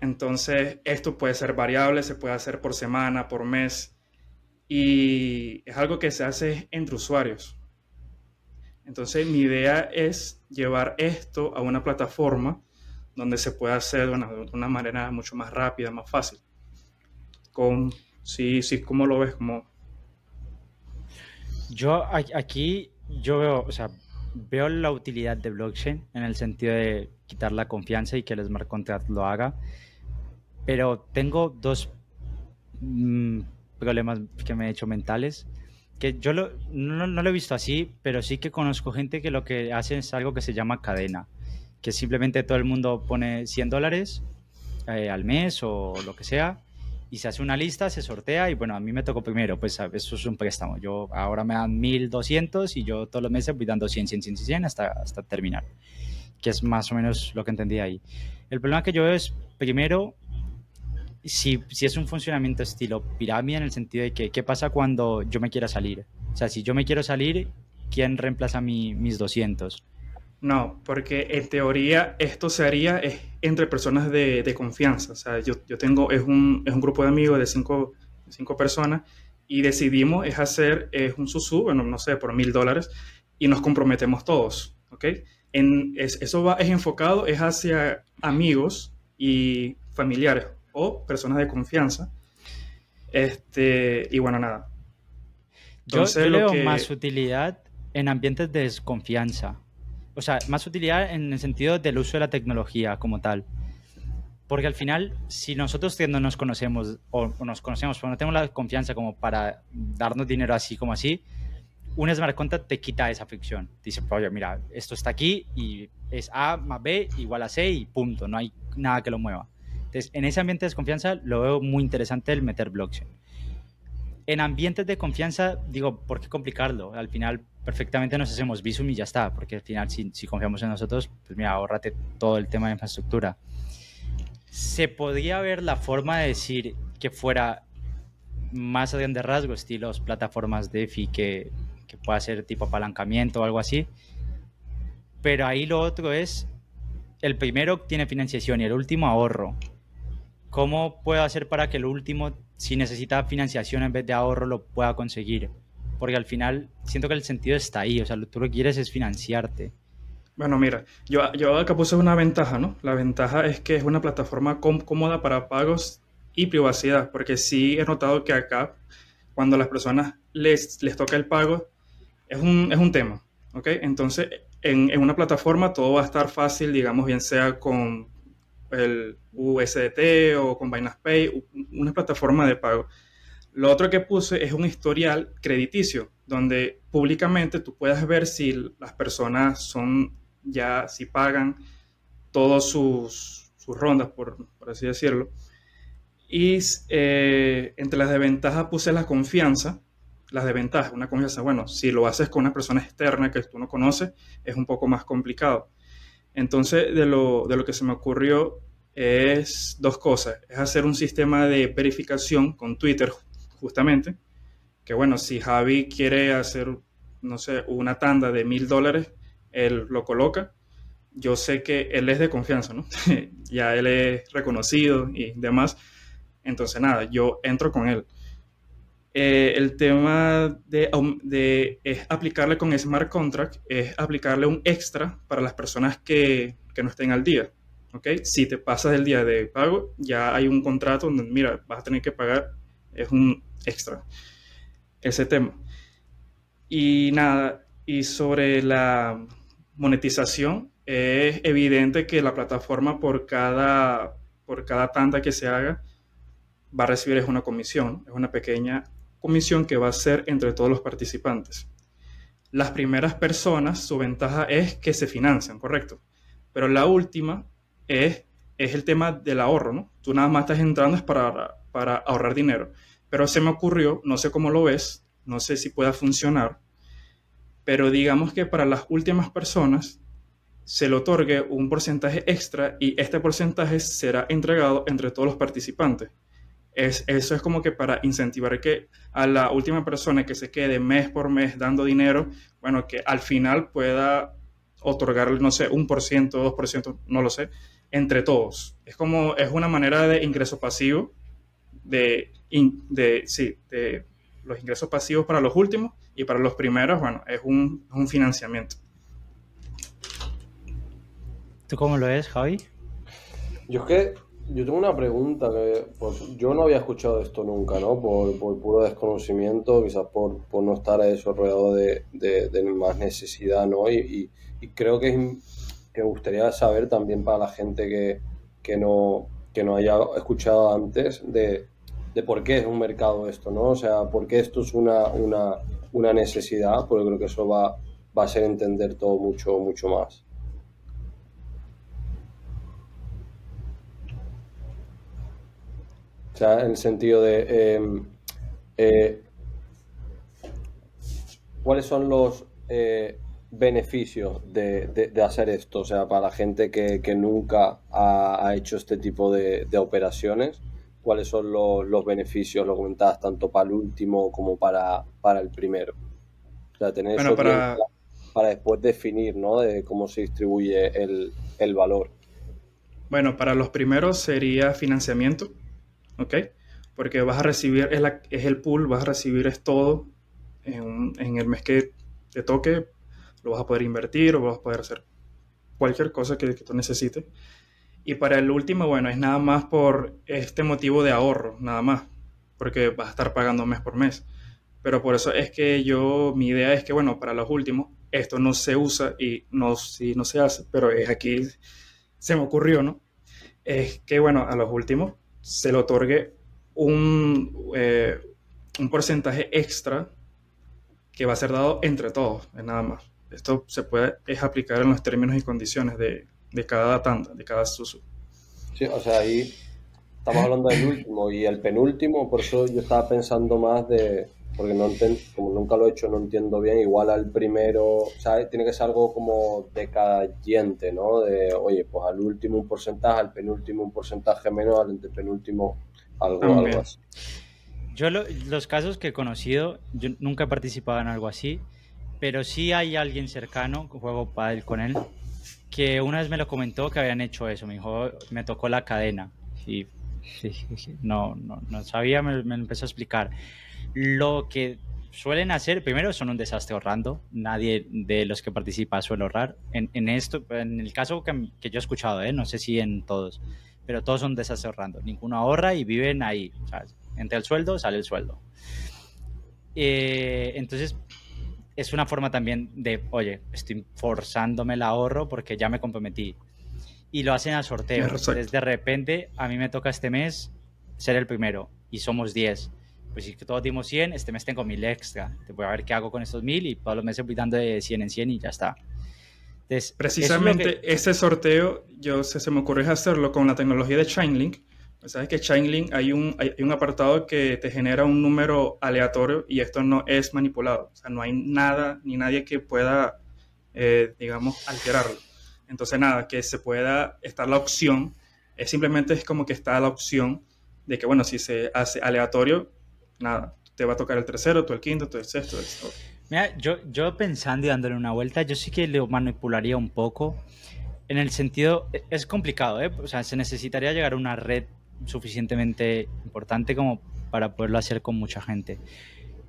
Entonces, esto puede ser variable, se puede hacer por semana, por mes, y es algo que se hace entre usuarios. Entonces, mi idea es llevar esto a una plataforma donde se pueda hacer de una, de una manera mucho más rápida, más fácil. Con, sí, sí, ¿cómo lo ves? Como... Yo aquí, yo veo, o sea, veo la utilidad de blockchain en el sentido de quitar la confianza y que el smart contract lo haga, pero tengo dos mm, problemas que me he hecho mentales, que yo no, lo he visto así, pero sí que conozco gente que lo que hace es algo que se llama cadena, que simplemente todo el mundo pone 100 dólares eh, al mes o lo que sea y se hace una lista, se sortea y bueno, a mí me tocó primero, pues eso es un préstamo. Yo ahora me dan 1200 y yo todos los meses voy dando 100, 100, 100, 100 hasta, hasta terminar, que es más o menos lo que entendí ahí. El problema que yo veo es, primero, si, si es un funcionamiento estilo pirámide en el sentido de que, ¿qué pasa cuando yo me quiera salir? O sea, si yo me quiero salir, ¿quién reemplaza mi, mis 200? No, porque en teoría esto se haría entre personas de, confianza. O sea, yo, tengo, es un, es un, grupo de amigos de cinco, cinco, personas y decidimos es hacer es un susú, bueno, no sé, por mil dólares y nos comprometemos todos, ¿ok? En, eso va, es enfocado, es hacia amigos y familiares o personas de confianza. Este, y bueno, nada. yo, yo, leo más utilidad en ambientes de desconfianza o sea, más utilidad en el sentido del uso de la tecnología como tal. Porque al final, si nosotros no nos conocemos o, nos conocemos, pero no tenemos la confianza como para darnos dinero así como así, un smart contract te quita esa fricción. Dice, oye, mira, esto está aquí y es A más B igual a C y punto, no hay nada que lo mueva. Entonces, en ese ambiente de desconfianza lo veo muy interesante el meter blockchain. En ambientes de confianza, digo, ¿por qué complicarlo? Al final, perfectamente nos hacemos Visum y ya está, porque al final, si, si confiamos en nosotros, pues mira, ahorrate todo el tema de infraestructura. ¿Se podría ver la forma de decir que fuera más a de rasgo, estilos plataformas DeFi que, que pueda ser tipo apalancamiento o algo así? Pero ahí lo otro es, el primero tiene financiación y el último ahorro. ¿Cómo puedo hacer para que el último, si necesita financiación en vez de ahorro, lo pueda conseguir? Porque al final siento que el sentido está ahí, o sea, tú lo que quieres es financiarte. Bueno, mira, yo, yo acá puse una ventaja, ¿no? La ventaja es que es una plataforma cómoda para pagos y privacidad, porque sí he notado que acá, cuando a las personas les, les toca el pago, es un, es un tema, ¿ok? Entonces, en, en, una plataforma todo va a estar fácil, digamos, bien sea con el USDT o con Binance Pay, una plataforma de pago. Lo otro que puse es un historial crediticio, donde públicamente tú puedes ver si las personas son ya si pagan todas sus, rondas, por, así decirlo. Y eh, entre las desventajas puse la confianza, las desventajas, una confianza, bueno, si lo haces con una persona externa que tú no conoces, es un poco más complicado. Entonces, de lo, de lo que se me ocurrió es dos cosas. Es hacer un sistema de verificación con Twitter, justamente, que bueno, si Javi quiere hacer, no sé, una tanda de mil dólares, él lo coloca. Yo sé que él es de confianza, ¿no? ya él es reconocido y demás. Entonces, nada, yo entro con él. Eh, el tema de, es aplicarle con smart contract, es aplicarle un extra para las personas que, que no estén al día. ¿ok? Si te pasas el día de pago, ya hay un contrato donde, mira, vas a tener que pagar, es un extra. Ese tema. Y nada, y sobre la monetización, es evidente que la plataforma por cada, por cada tanda que se haga va a recibir es una comisión, es una pequeña comisión que va a ser entre todos los participantes. Las primeras personas, su ventaja es que se financian, correcto. Pero la última es, es el tema del ahorro, ¿no? Tú nada más estás entrando es para, para ahorrar dinero. Pero se me ocurrió, no sé cómo lo ves, no sé si pueda funcionar, pero digamos que para las últimas personas se le otorgue un porcentaje extra y este porcentaje será entregado entre todos los participantes. Es, eso es como que para incentivar que a la última persona que se quede mes por mes dando dinero, bueno, que al final pueda otorgarle, no sé, un por ciento, dos por ciento, no lo sé, entre todos. Es como, es una manera de ingreso pasivo, de, de, sí, de los ingresos pasivos para los últimos y para los primeros, bueno, es un, financiamiento. ¿Tú cómo lo ves, Javi? Yo es que yo tengo una pregunta que pues, yo no había escuchado esto nunca, ¿no? Por, puro desconocimiento, quizás por, no estar a eso rodeado de, más necesidad, ¿no? Y, creo que, que, me gustaría saber también para la gente que, que, no, que no haya escuchado antes de, de por qué es un mercado esto, ¿no? O sea, por qué esto es una, una, una necesidad, porque creo que eso va, va a ser entender todo mucho, mucho más. O sea, en el sentido de em, eh, cuáles son los eh, beneficios de, hacer esto, o sea, para la gente que, nunca ha, hecho este tipo de, de operaciones cuáles son los, beneficios, lo comentabas, tanto para el último como para, para el primero. O sea, tener eso para... para después definir, ¿no? De cómo se distribuye el, valor. Bueno, para los primeros sería financiamiento, ¿ok? Porque vas a recibir, es, es el pool, vas a recibir es todo en, en, el mes que te toque, lo vas a poder invertir o vas a poder hacer cualquier cosa que, que tú necesites. Y para el último, bueno, es nada más por este motivo de ahorro, nada más, porque vas a estar pagando mes por mes. Pero por eso es que yo, mi idea es que, bueno, para los últimos, esto no se usa y no, si no se hace, pero es aquí se me ocurrió, ¿no? Es que, bueno, a los últimos se le otorgue un, eh, un porcentaje extra que va a ser dado entre todos, nada más. Esto se puede es aplicar en los términos y condiciones de, de cada tanda, de cada susu. Sí, o sea, ahí estamos hablando del último y el penúltimo, por eso yo estaba pensando más de, porque no como nunca lo he hecho, no entiendo bien, igual al primero, o sea, tiene que ser algo como decayente, ¿no? De, oye, pues al último un porcentaje, al penúltimo un porcentaje menos, al penúltimo algo, algo así. Yo los casos que he conocido, yo nunca he participado en algo así, pero sí hay alguien cercano, juego pádel con él, que una vez me lo comentó que habían hecho eso, me dijo, me tocó la cadena y no, no, no sabía, me, empezó a explicar. Lo que suelen hacer, primero son un desastre ahorrando, nadie de los que participa suele ahorrar. En, en esto, en el caso que, que yo he escuchado, ¿eh? no sé si en todos, pero todos son desastre ahorrando. Ninguno ahorra y viven ahí. Entre el sueldo, sale el sueldo. Eh, entonces, es una forma también de, oye, estoy forzándome el ahorro porque ya me comprometí. Y lo hacen al sorteo. Entonces, de repente, a mí me toca este mes ser el primero y somos 10 pues si todos dimos 100, este mes tengo 1000 extra. Te voy a ver qué hago con estos 1000 y todos los meses voy dando de 100 en 100 y ya está. Precisamente ese sorteo, yo se, se me ocurre hacerlo con la tecnología de Chainlink. Sabes que Chainlink hay un, hay un apartado que te genera un número aleatorio y esto no es manipulado. O sea, no hay nada ni nadie que pueda, eh, digamos, alterarlo. Entonces, nada, que se pueda estar la opción, es simplemente es como que está la opción de que, bueno, si se hace aleatorio, nada, te va a tocar el tercero, tú el quinto, tú el sexto. Mira, yo, yo pensando y dándole una vuelta, yo sí que lo manipularía un poco. En el sentido, e, es complicado, ¿eh? O sea, se necesitaría llegar a una red suficientemente importante como para poderlo hacer con mucha gente.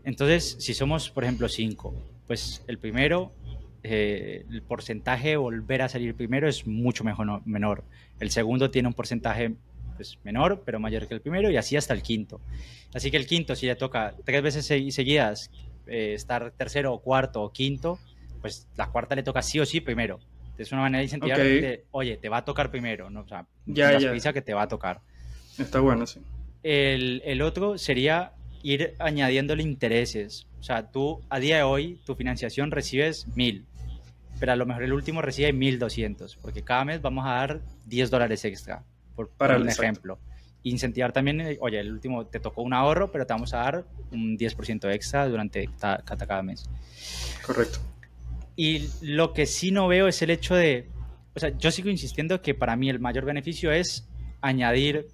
Entonces, si somos, por ejemplo, cinco, pues el primero, eh, el porcentaje de volver a salir primero es mucho mejor, menor. El segundo tiene un porcentaje pues, menor, pero mayor que el primero, y así hasta el quinto. Así que el quinto, si le toca tres veces seguidas eh, estar tercero o cuarto o quinto, pues la cuarta le toca sí o sí primero. Es una manera de incentivar, oye, te va a tocar primero, ¿no? O sea, ya, ya. que te va a tocar. Está bueno, sí. El, el otro sería ir añadiéndole intereses. O sea, tú a día de hoy, tu financiación recibes mil, pero a lo mejor el último recibe 1200, porque cada mes vamos a dar 10 dólares extra por, Para un ejemplo. Incentivar también, eh, oye, el último te tocó un ahorro, pero te vamos a dar un 10% extra durante cada, cada mes. Correcto. Y lo que sí no veo es el hecho de, o sea, yo sigo insistiendo que para mí el mayor beneficio es añadir,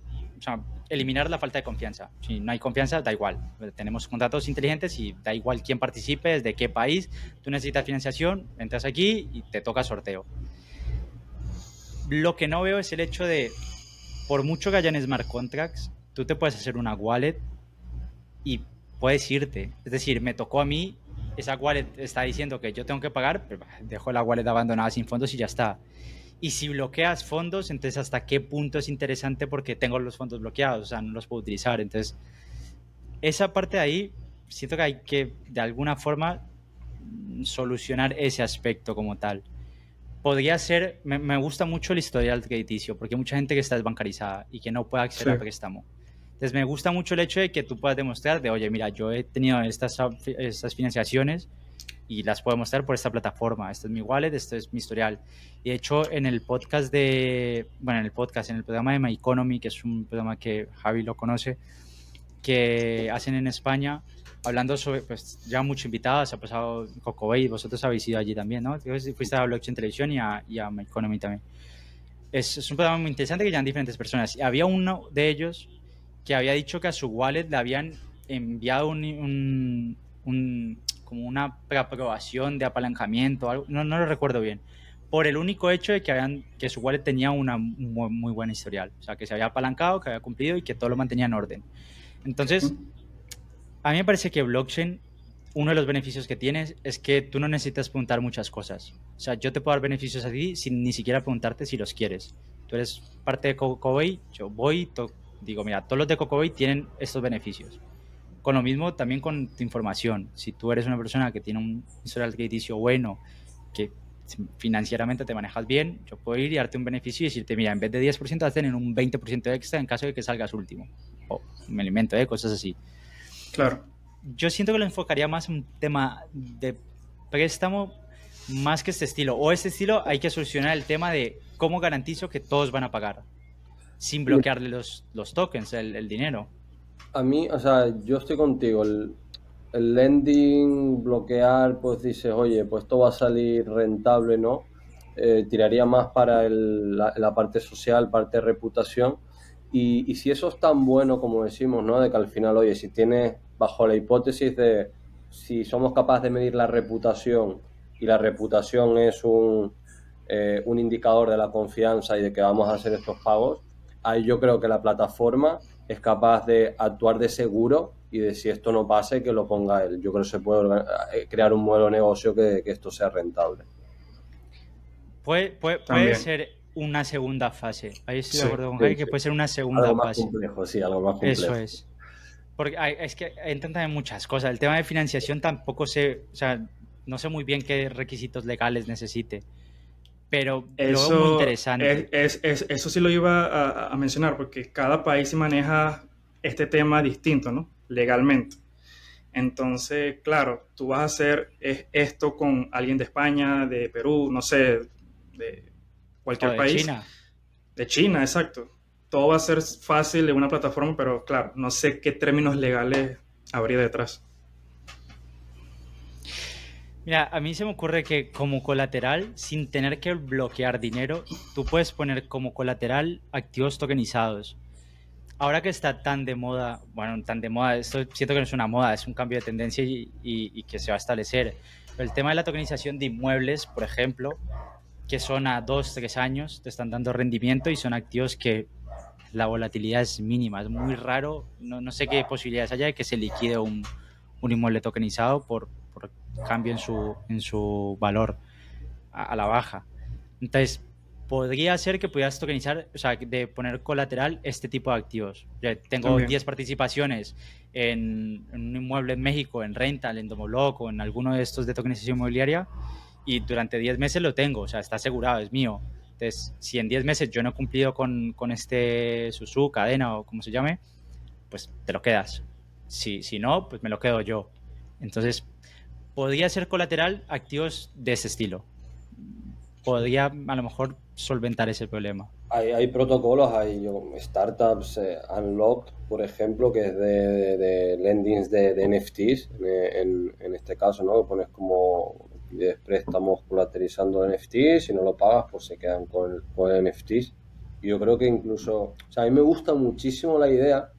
sea, eliminar la falta de confianza. Si no hay confianza, da igual. Tenemos contratos inteligentes y da igual quién participe, desde qué país. Tú necesitas financiación, entras aquí y te toca sorteo. Lo que no veo es el hecho de por mucho que hayan smart contracts, tú te puedes hacer una wallet y puedes irte. Es decir, me tocó a mí, esa wallet está diciendo que yo tengo que pagar, pero dejo la wallet abandonada sin fondos y ya está. Y si bloqueas fondos, entonces hasta qué punto es interesante porque tengo los fondos bloqueados, o sea, no los puedo utilizar. Entonces, esa parte de ahí, siento que hay que de alguna forma solucionar ese aspecto como tal podría ser, me, gusta mucho el historial crediticio, porque hay mucha gente que está desbancarizada y que no puede acceder a préstamo. Entonces me gusta mucho el hecho de que tú puedas demostrar de, oye, mira, yo he tenido estas, estas financiaciones y las puedo mostrar por esta plataforma. Este es mi wallet, este es mi historial. Y de hecho, en el podcast de, bueno, en el podcast, en el programa de My Economy, que es un programa que Javi lo conoce, que hacen en España, hablando sobre, pues ya muchos invitados, ha pasado Coco Bay, vosotros habéis ido allí también, ¿no? Fuiste a Blockchain Televisión y a, y a My Economy también. Es, es, un programa muy interesante que llevan diferentes personas. Y había uno de ellos que había dicho que a su wallet le habían enviado un, un, como una preaprobación de apalancamiento, no, no lo recuerdo bien, por el único hecho de que, habían, que su wallet tenía una muy, muy buena historial. O sea, que se había apalancado, que había cumplido y que todo lo mantenía en orden. Entonces, a mí me parece que blockchain, uno de los beneficios que tienes es que tú no necesitas preguntar muchas cosas. O sea, yo te puedo dar beneficios a ti sin ni siquiera preguntarte si los quieres. Tú eres parte de CocoBay, yo voy, digo, mira, todos los de CocoBay tienen estos beneficios. Con lo mismo también con tu información. Si tú eres una persona que tiene un historial crediticio bueno, que financieramente te manejas bien, yo puedo ir y darte un beneficio y decirte, mira, en vez de 10% vas a tener un 20% extra en caso de que salgas último. O me alimento, ¿eh? cosas así. Claro. Yo siento que lo enfocaría más en un tema de préstamo más que este estilo. O este estilo hay que solucionar el tema de cómo garantizo que todos van a pagar sin bloquearle los, los tokens, el, el dinero. A mí, o sea, yo estoy contigo. El, el lending, bloquear, pues dices, oye, pues esto va a salir rentable, ¿no? Eh, tiraría más para el, la, parte social, parte de reputación. Y, y, si eso es tan bueno como decimos, ¿no? De que al final, oye, si tienes, bajo la hipótesis de si somos capaces de medir la reputación y la reputación es un, eh, un indicador de la confianza y de que vamos a hacer estos pagos, ahí yo creo que la plataforma es capaz de actuar de seguro y de si esto no pase, que lo ponga él. Yo creo que se puede eh, crear un modelo de negocio que, que esto sea rentable. Puede, puede, puede ser una segunda fase. Ahí estoy de acuerdo con Javi, que puede ser una segunda algo más fase. complejo, sí, algo más complejo. Eso es. Porque hay, es que entran también muchas cosas. El tema de financiación tampoco sé, o sea, no sé muy bien qué requisitos legales necesite. Pero eso, lo veo muy interesante. Es, es, es, eso sí lo iba a, a, mencionar, porque cada país maneja este tema distinto, ¿no? Legalmente. Entonces, claro, tú vas a hacer esto con alguien de España, de Perú, no sé, de cualquier de país. China. De China, exacto. Todo va a ser fácil en una plataforma, pero claro, no sé qué términos legales habría detrás. Mira, a mí se me ocurre que como colateral, sin tener que bloquear dinero, tú puedes poner como colateral activos tokenizados. Ahora que está tan de moda, bueno, tan de moda, esto siento que no es una moda, es un cambio de tendencia y, y, y que se va a establecer. Pero el tema de la tokenización de inmuebles, por ejemplo, que son a dos, tres años, te están dando rendimiento y son activos que la volatilidad es mínima, es muy raro, no, no sé qué posibilidades haya de que se liquide un, un inmueble tokenizado por, cambio en su, en su valor a, a, la baja. Entonces, podría ser que pudieras tokenizar, o sea, de poner colateral este tipo de activos. Yo tengo También. 10 participaciones en, en, un inmueble en México, en Rental, en Domoblock o en alguno de estos de tokenización inmobiliaria y durante 10 meses lo tengo, o sea, está asegurado, es mío. Entonces, si en 10 meses yo no he cumplido con, con este Susu, cadena o como se llame, pues te lo quedas. Si, si no, pues me lo quedo yo. Entonces, podría ser colateral activos de ese estilo. Podría a lo mejor solventar ese problema. Hay, protocolos, hay startups, eh, Unlocked, por ejemplo, que es de, de, de lendings de, NFTs, en, este caso, ¿no? Que pones como pides préstamos colateralizando NFTs, si no lo pagas, pues se quedan con, con NFTs. Yo creo que incluso, o sea, a mí me gusta muchísimo la idea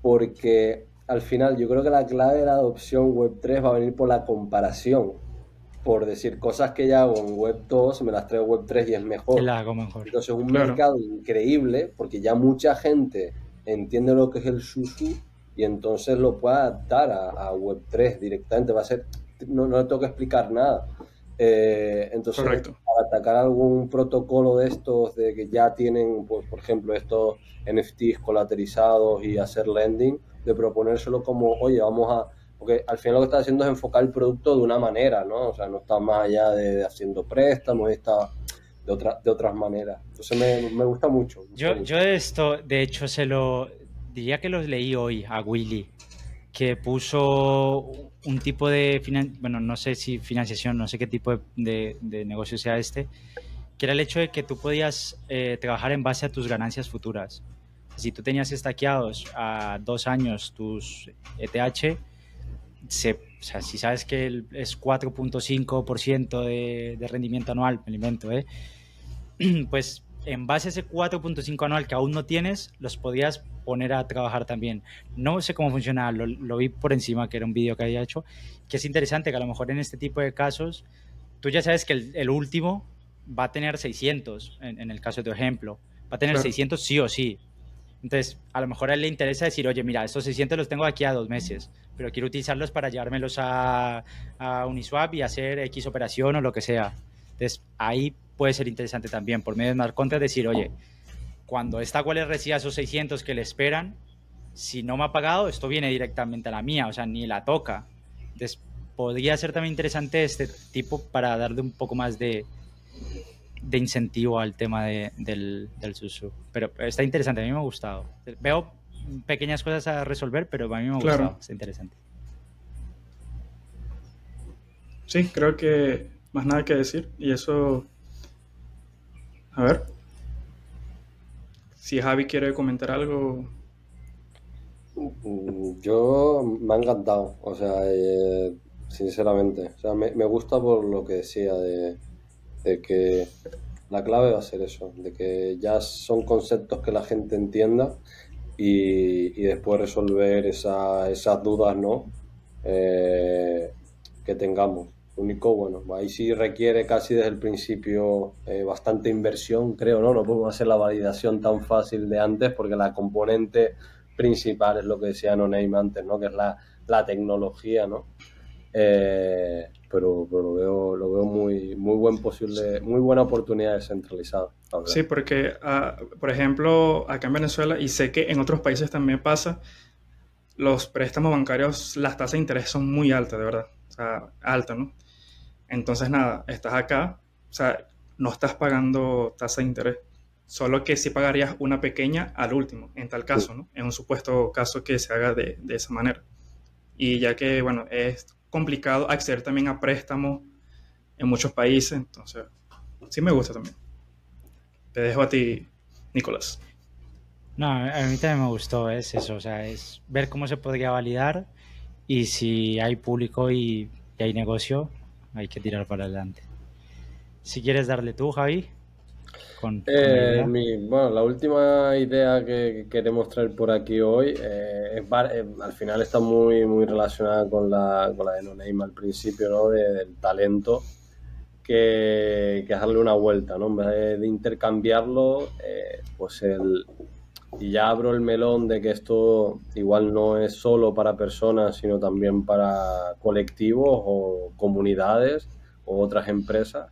porque al final yo creo que la clave de la adopción Web3 va a venir por la comparación. Por decir cosas que ya hago en Web 2, me las traigo en Web 3 y es mejor. La hago mejor. Entonces, un claro. mercado increíble, porque ya mucha gente entiende lo que es el SUSU y entonces lo puede adaptar a, a Web 3 directamente. Va a ser no, no le tengo que explicar nada. Eh, entonces, Correcto. para atacar algún protocolo de estos, de que ya tienen, pues, por ejemplo, estos NFTs colaterizados y hacer lending, de proponérselo como, oye, vamos a. Porque al final lo que está haciendo es enfocar el producto de una manera, ¿no? O sea, no está más allá de, de haciendo préstamos, está de, otra, de otras maneras. Entonces me, me gusta mucho. Me yo, gusta yo esto, de hecho, se lo. Diría que los leí hoy a Willy que puso un tipo de, bueno, no sé si financiación, no sé qué tipo de, de, de, negocio sea este, que era el hecho de que tú podías eh, trabajar en base a tus ganancias futuras. Si tú tenías estaqueados a dos años tus ETH, se, o sea, si sabes que es 4.5% de, de rendimiento anual, me alimento, ¿eh? pues en base a ese 4.5 anual que aún no tienes, los podías poner a trabajar también. No sé cómo funciona, lo, lo, vi por encima, que era un vídeo que había hecho, que es interesante que a lo mejor en este tipo de casos, tú ya sabes que el, el último va a tener 600, en, en, el caso de tu ejemplo, va a tener claro. 600 sí o sí. Entonces, a lo mejor a él le interesa decir, oye, mira, estos 600 los tengo aquí a dos meses, pero quiero utilizarlos para llevármelos a, a Uniswap y hacer X operación o lo que sea. Entonces, ahí puede ser interesante también, por medio de smart contract, decir, oye, cuando esta wallet reciba esos 600 que le esperan, si no me ha pagado, esto viene directamente a la mía, o sea, ni la toca. Entonces, podría ser también interesante este tipo para darle un poco más de, de incentivo al tema de, del, del susu. Pero está interesante, a mí me ha gustado. Veo pequeñas cosas a resolver, pero a mí me ha gustado, está interesante. Sí, creo que más nada que decir. Y eso. A ver. Si Javi quiere comentar algo. Mm, yo me ha encantado, o sea, eh, sinceramente. O sea, me, gusta por lo que decía de, de, que la clave va a ser eso, de que ya son conceptos que la gente entienda y, y después resolver esa, esas dudas, ¿no? Eh, que tengamos. Único, bueno, ahí sí requiere casi desde el principio eh, bastante inversión, creo, ¿no? No podemos hacer la validación tan fácil de antes porque la componente principal es lo que decía No Name antes, ¿no? Que es la, la tecnología, ¿no? Eh, pero, pero, lo veo, lo veo muy, muy buen posible, muy buena oportunidad descentralizada. Sí, porque, uh, por ejemplo, acá en Venezuela, y sé que en otros países también pasa, los préstamos bancarios, las tasas de interés son muy altas, de verdad. O sea, altas, ¿no? Entonces, nada, estás acá, o sea, no estás pagando tasa de interés. Solo que sí pagarías una pequeña al último, en tal caso, ¿no? En un supuesto caso que se haga de, de esa manera. Y ya que, bueno, es complicado acceder también a préstamos en muchos países, entonces sí me gusta también. Te dejo a ti, Nicolás. No, a mí también me gustó, es eso, o sea, es ver cómo se podría validar y si hay público y, y hay negocio, hay que tirar para adelante. Si quieres darle tú, Javi. Con, eh, con mi, bueno, la última idea que queremos traer por aquí hoy eh, es, eh, al final está muy, muy relacionada con la, con la de No Name al principio, ¿no? De, del talento, que, que, darle una vuelta, ¿no? En vez de, de intercambiarlo, pues el, y ya abro el melón de que esto igual no es solo para personas, sino también para colectivos o comunidades o otras empresas,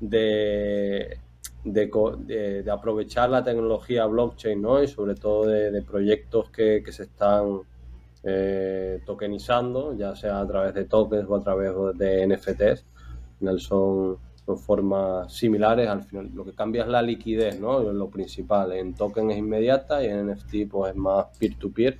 de de, de, aprovechar la tecnología blockchain, ¿no? Y sobre todo de, proyectos que, que, se están eh, tokenizando, ya sea a través de tokens o a través de NFTs. Son, son formas similares, al final lo que cambia es la liquidez, ¿no? Lo principal, en token es inmediata y en NFT pues es más peer-to-peer, -peer,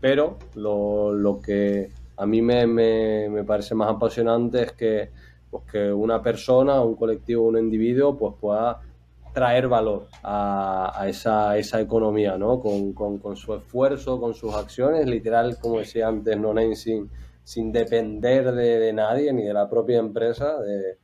pero lo, lo, que a mí me, me, me parece más apasionante es que pues que una persona, un colectivo, un individuo, pues pueda traer valor a, a esa, esa, economía, ¿no? Con, con, con, su esfuerzo, con sus acciones, literal, como decía antes, no sin, sin depender de, de, nadie ni de la propia empresa, de,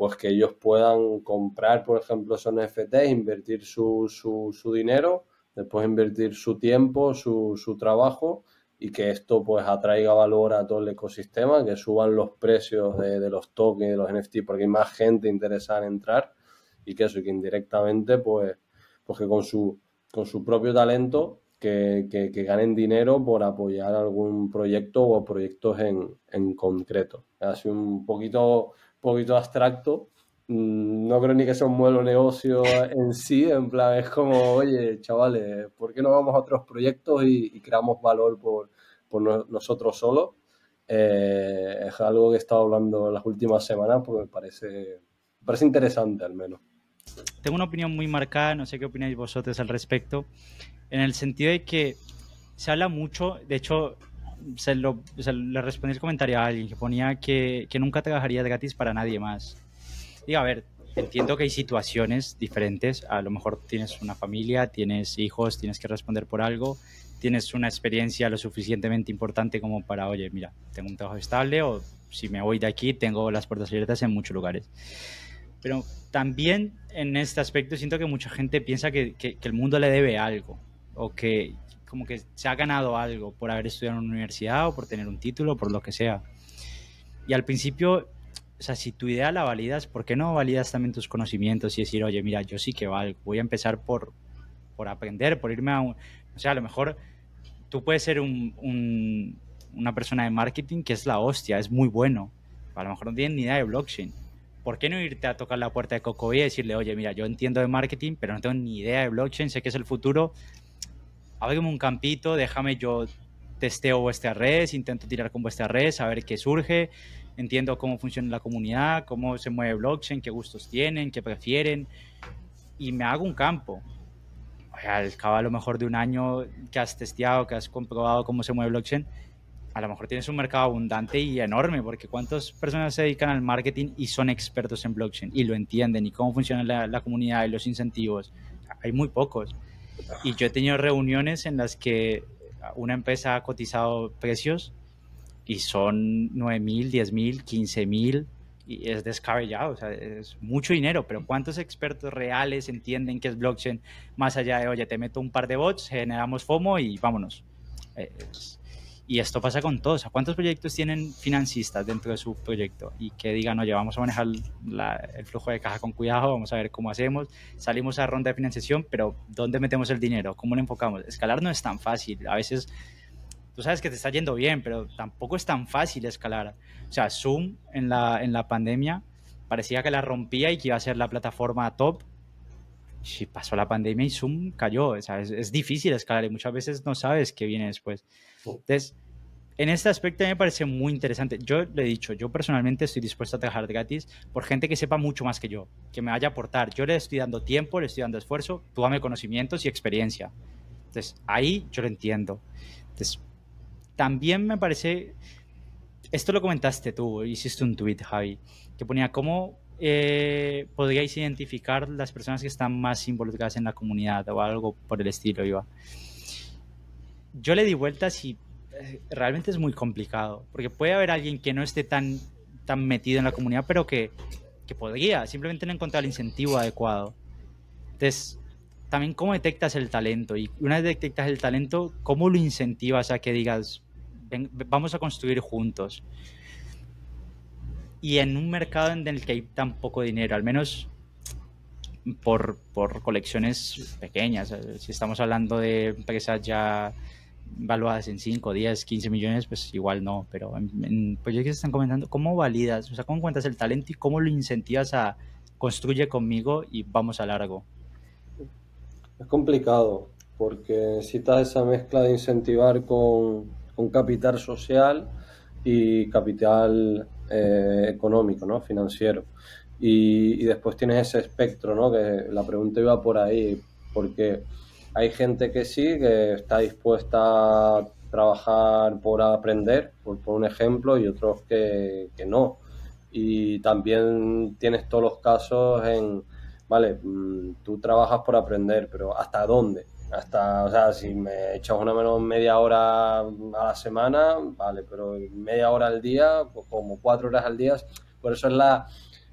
pues que ellos puedan comprar, por ejemplo, esos NFTs, invertir su, su, su dinero, después invertir su tiempo, su, su trabajo y que esto pues atraiga valor a todo el ecosistema, que suban los precios de, de los tokens, de los NFT, porque hay más gente interesada en entrar y que eso, y que indirectamente pues, pues que con su, con su propio talento que, que, que, ganen dinero por apoyar algún proyecto o proyectos en, en concreto. Es así un poquito, poquito abstracto, mm, no creo ni que sea un modelo de negocio en sí, en plan, es como, oye, chavales, ¿por qué no vamos a otros proyectos y, creamos valor por, por no, nosotros solos? Eh, es algo que he estado hablando en las últimas semanas porque me parece, me parece interesante al menos. Tengo una opinión muy marcada, no sé qué opináis vosotros al respecto, en el sentido de que se habla mucho, de hecho, se, lo, se le respondí el comentario a alguien que ponía que, que nunca trabajaría gratis para nadie más. Digo, a ver, entiendo que hay situaciones diferentes. A lo mejor tienes una familia, tienes hijos, tienes que responder por algo, tienes una experiencia lo suficientemente importante como para, oye, mira, tengo un trabajo estable o si me voy de aquí tengo las puertas abiertas en muchos lugares. Pero también en este aspecto siento que mucha gente piensa que, que, que el mundo le debe algo o que como que se ha ganado algo por haber estudiado en una universidad o por tener un título, por lo que sea. Y al principio o sea, si tu idea la validas, ¿por qué no validas también tus conocimientos y decir, oye, mira, yo sí que valgo, voy a empezar por, por aprender, por irme a un... O sea, a lo mejor tú puedes ser un, un, una persona de marketing que es la hostia, es muy bueno, a lo mejor no tienes ni idea de blockchain. ¿Por qué no irte a tocar la puerta de Cocoví y decirle, oye, mira, yo entiendo de marketing, pero no tengo ni idea de blockchain, sé que es el futuro, ábreme un campito, déjame yo testeo vuestras redes, intento tirar con vuestras redes, a ver qué surge, entiendo cómo funciona la comunidad, cómo se mueve blockchain, qué gustos tienen, qué prefieren, y me hago un campo. al cabo a lo mejor de un año que has testeado, que has comprobado cómo se mueve blockchain, a lo mejor tienes un mercado abundante y enorme, porque ¿cuántas personas se dedican al marketing y son expertos en blockchain y lo entienden y cómo funciona la, la comunidad y los incentivos? Hay muy pocos. Y yo he tenido reuniones en las que una empresa ha cotizado precios y son 9 mil, 10 mil, 15 mil y es descabellado, o sea, es mucho dinero, pero ¿cuántos expertos reales entienden que es blockchain más allá de, oye, te meto un par de bots, generamos FOMO y vámonos? Y esto pasa con todos. ¿Cuántos proyectos tienen financistas dentro de su proyecto? Y que digan, oye, vamos a manejar el flujo de caja con cuidado, vamos a ver cómo hacemos. Salimos a ronda de financiación, pero ¿dónde metemos el dinero? ¿Cómo lo enfocamos? Escalar no es tan fácil. A veces tú sabes que te está yendo bien, pero tampoco es tan fácil escalar. O sea, Zoom en la, en la pandemia parecía que la rompía y que iba a ser la plataforma top. Y pasó la pandemia y Zoom cayó. O sea, es, es difícil escalar y muchas veces no sabes qué viene después. Entonces, en este aspecto me parece muy interesante. Yo le he dicho, yo personalmente estoy dispuesto a trabajar gratis por gente que sepa mucho más que yo, que me vaya a aportar. Yo le estoy dando tiempo, le estoy dando esfuerzo, tú dame conocimientos y experiencia. Entonces, ahí yo lo entiendo. Entonces, también me parece, esto lo comentaste tú, hiciste un tweet, Javi, que ponía cómo eh, podríais identificar las personas que están más involucradas en la comunidad o algo por el estilo, iba. Yo le di vueltas y eh, realmente es muy complicado, porque puede haber alguien que no esté tan, tan metido en la comunidad, pero que, que podría, simplemente no encontrar el incentivo adecuado. Entonces, también cómo detectas el talento y una vez detectas el talento, cómo lo incentivas a que digas, vamos a construir juntos. Y en un mercado en el que hay tan poco dinero, al menos por, por colecciones pequeñas, si estamos hablando de empresas ya valuadas en 5, 10, 15 millones, pues igual no, pero en, proyectos que están comentando, ¿cómo validas? O sea, ¿cómo cuentas el talento y cómo lo incentivas a construye conmigo y vamos a largo? Es complicado, porque necesitas esa mezcla de incentivar con, un capital social y capital eh, económico, ¿no? Financiero. Y, y, después tienes ese espectro, ¿no? Que la pregunta iba por ahí, porque hay gente que sí, que está dispuesta a trabajar por aprender, por, por un ejemplo, y otros que, que, no. Y también tienes todos los casos en, vale, mm, tú trabajas por aprender, pero ¿hasta dónde? Hasta, o sea, si me echas una menos media hora a la semana, vale, pero media hora al día, pues como cuatro horas al día, por eso es la,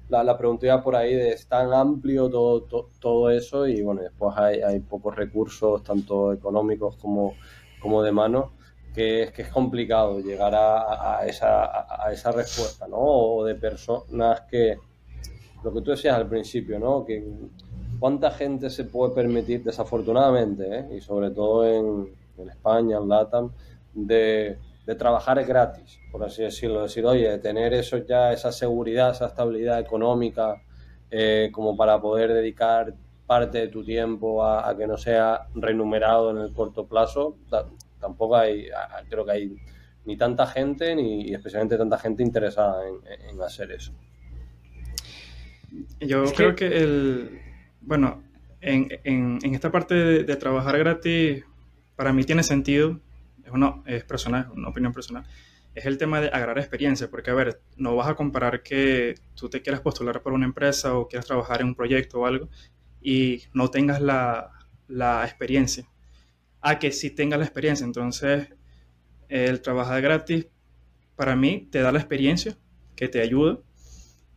la, la pregunta por ahí de es tan amplio todo, todo, eso y bueno, después hay, hay, pocos recursos, tanto económicos como, como de mano, que es que es complicado llegar a, a esa, a, esa respuesta, ¿no? O de personas que, lo que tú decías al principio, ¿no? Que cuánta gente se puede permitir, desafortunadamente, ¿eh? y sobre todo en, en España, en LATAM, de, de, trabajar gratis, por así decirlo. Decir, oye, tener eso ya, esa seguridad, esa estabilidad económica, eh, como para poder dedicar parte de tu tiempo a, a, que no sea remunerado en el corto plazo, tampoco hay, creo que hay ni tanta gente, ni especialmente tanta gente interesada en, en hacer eso. Yo creo que... que el, bueno, en, esta parte de, trabajar gratis, para mí tiene sentido, es, una, es personal, una opinión personal, es el tema de agarrar experiencia, porque a ver, no vas a comparar que tú te quieras postular por una empresa o quieras trabajar en un proyecto o algo y no tengas la, la experiencia, a que sí tengas la experiencia. Entonces, el trabajar gratis, para mí, te da la experiencia que te ayuda.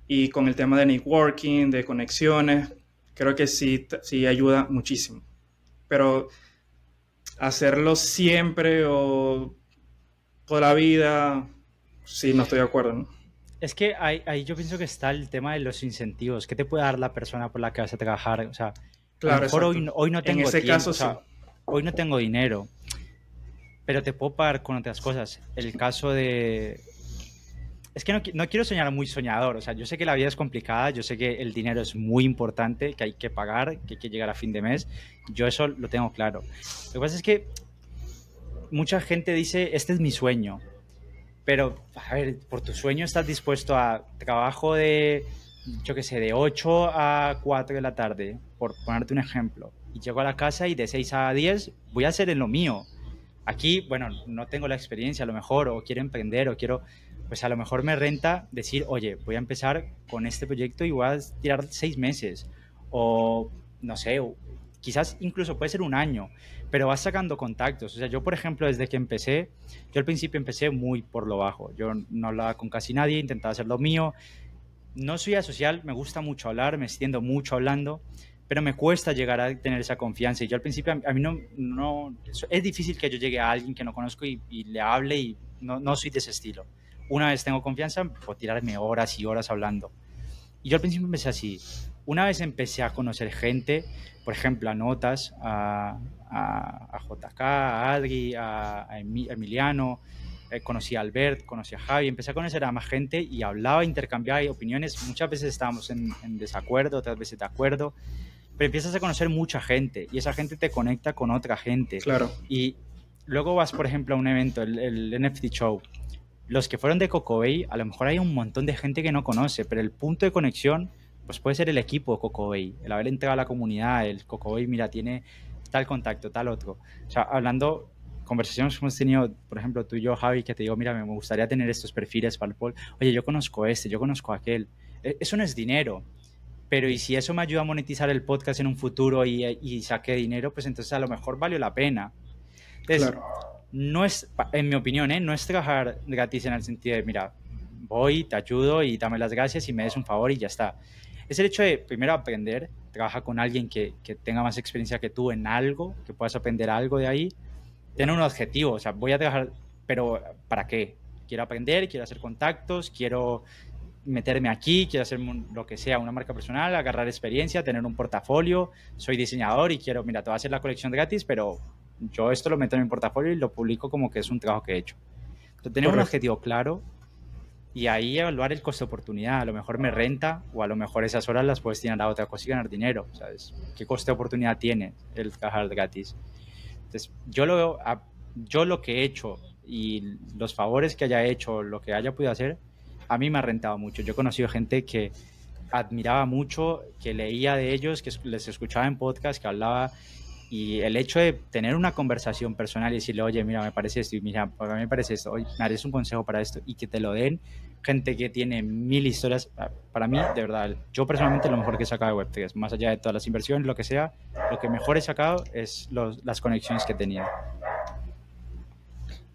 Y con el tema de networking, de conexiones, creo que sí, sí ayuda muchísimo. Pero hacerlo siempre o toda la vida, sí, no estoy de acuerdo. ¿no? Es que ahí, ahí, yo pienso que está el tema de los incentivos. ¿Qué te puede dar la persona por la que vas a trabajar? O sea, claro, a lo mejor hoy, hoy, no tengo en ese tiempo, caso, o sea, sí. hoy no tengo dinero, pero te puedo pagar con otras cosas. El caso de es que no, no, quiero soñar muy soñador, o sea, yo sé que la vida es complicada, yo sé que el dinero es muy importante, que hay que pagar, que hay que llegar a fin de mes, yo eso lo tengo claro. Lo que pasa es que mucha gente dice, este es mi sueño, pero, a ver, por tu sueño estás dispuesto a trabajo de, yo qué sé, de 8 a 4 de la tarde, por ponerte un ejemplo, y llego a la casa y de 6 a 10 voy a hacer en lo mío. Aquí, bueno, no tengo la experiencia a lo mejor, o quiero emprender, o quiero pues a lo mejor me renta decir, oye, voy a empezar con este proyecto y voy a tirar seis meses. O, no sé, quizás incluso puede ser un año, pero vas sacando contactos. O sea, yo, por ejemplo, desde que empecé, yo al principio empecé muy por lo bajo. Yo no hablaba con casi nadie, intentaba hacer lo mío. No soy asocial, me gusta mucho hablar, me extiendo mucho hablando, pero me cuesta llegar a tener esa confianza. Y yo al principio, a mí no, no es difícil que yo llegue a alguien que no conozco y, y le hable y no, no soy de ese estilo una vez tengo confianza, puedo tirarme horas y horas hablando. Y yo al principio empecé así. Una vez empecé a conocer gente, por ejemplo, a Notas, a, a, JK, a Adri, a, Emiliano, eh, conocí a Albert, conocí a Javi, empecé a conocer a más gente y hablaba, intercambiaba opiniones. Muchas veces estábamos en, en desacuerdo, otras veces de acuerdo, pero empiezas a conocer mucha gente y esa gente te conecta con otra gente. Claro. Y luego vas, por ejemplo, a un evento, el, el NFT Show, los que fueron de Cocobay, a lo mejor hay un montón de gente que no conoce, pero el punto de conexión pues puede ser el equipo de Cocobay, el haber entrado a la comunidad, el Cocobay, mira, tiene tal contacto, tal otro. O sea, hablando, conversaciones que hemos tenido, por ejemplo, tú y yo, Javi, que te digo, mira, me gustaría tener estos perfiles para el poll. Oye, yo conozco este, yo conozco aquel. E, eso no es dinero, pero y si eso me ayuda a monetizar el podcast en un futuro y, y saque dinero, pues entonces a lo mejor valió la pena. Claro no es, en mi opinión, ¿eh? no es trabajar gratis en el sentido de, mira, voy, te ayudo y dame las gracias y me des un favor y ya está. Es el hecho de, primero, aprender, trabaja con alguien que, que tenga más experiencia que tú en algo, que puedas aprender algo de ahí, tener un objetivo, o sea, voy a trabajar, pero ¿para qué? Quiero aprender, quiero hacer contactos, quiero meterme aquí, quiero hacer lo que sea, una marca personal, agarrar experiencia, tener un portafolio, soy diseñador y quiero, mira, te voy a hacer la colección gratis, pero yo esto lo meto en mi portafolio y lo publico como que es un trabajo que he hecho. Entonces, tener un objetivo claro y ahí evaluar el coste-oportunidad. A lo mejor me renta o a lo mejor esas horas las puedes tirar a otra cosa y ganar dinero. ¿Sabes? ¿Qué coste-oportunidad tiene el trabajar gratis? Entonces, yo lo, yo lo que he hecho y los favores que haya hecho, lo que haya podido hacer, a mí me ha rentado mucho. Yo he conocido gente que admiraba mucho, que leía de ellos, que les escuchaba en podcast, que hablaba y el hecho de tener una conversación personal y decirle, oye, mira, me parece esto, y mira, para mí me parece esto, oye, me harías un consejo para esto, y que te lo den gente que tiene mil historias, para mí, de verdad, yo personalmente lo mejor que he sacado de Web3, más allá de todas las inversiones, lo que sea, lo que mejor he sacado es las conexiones que tenía.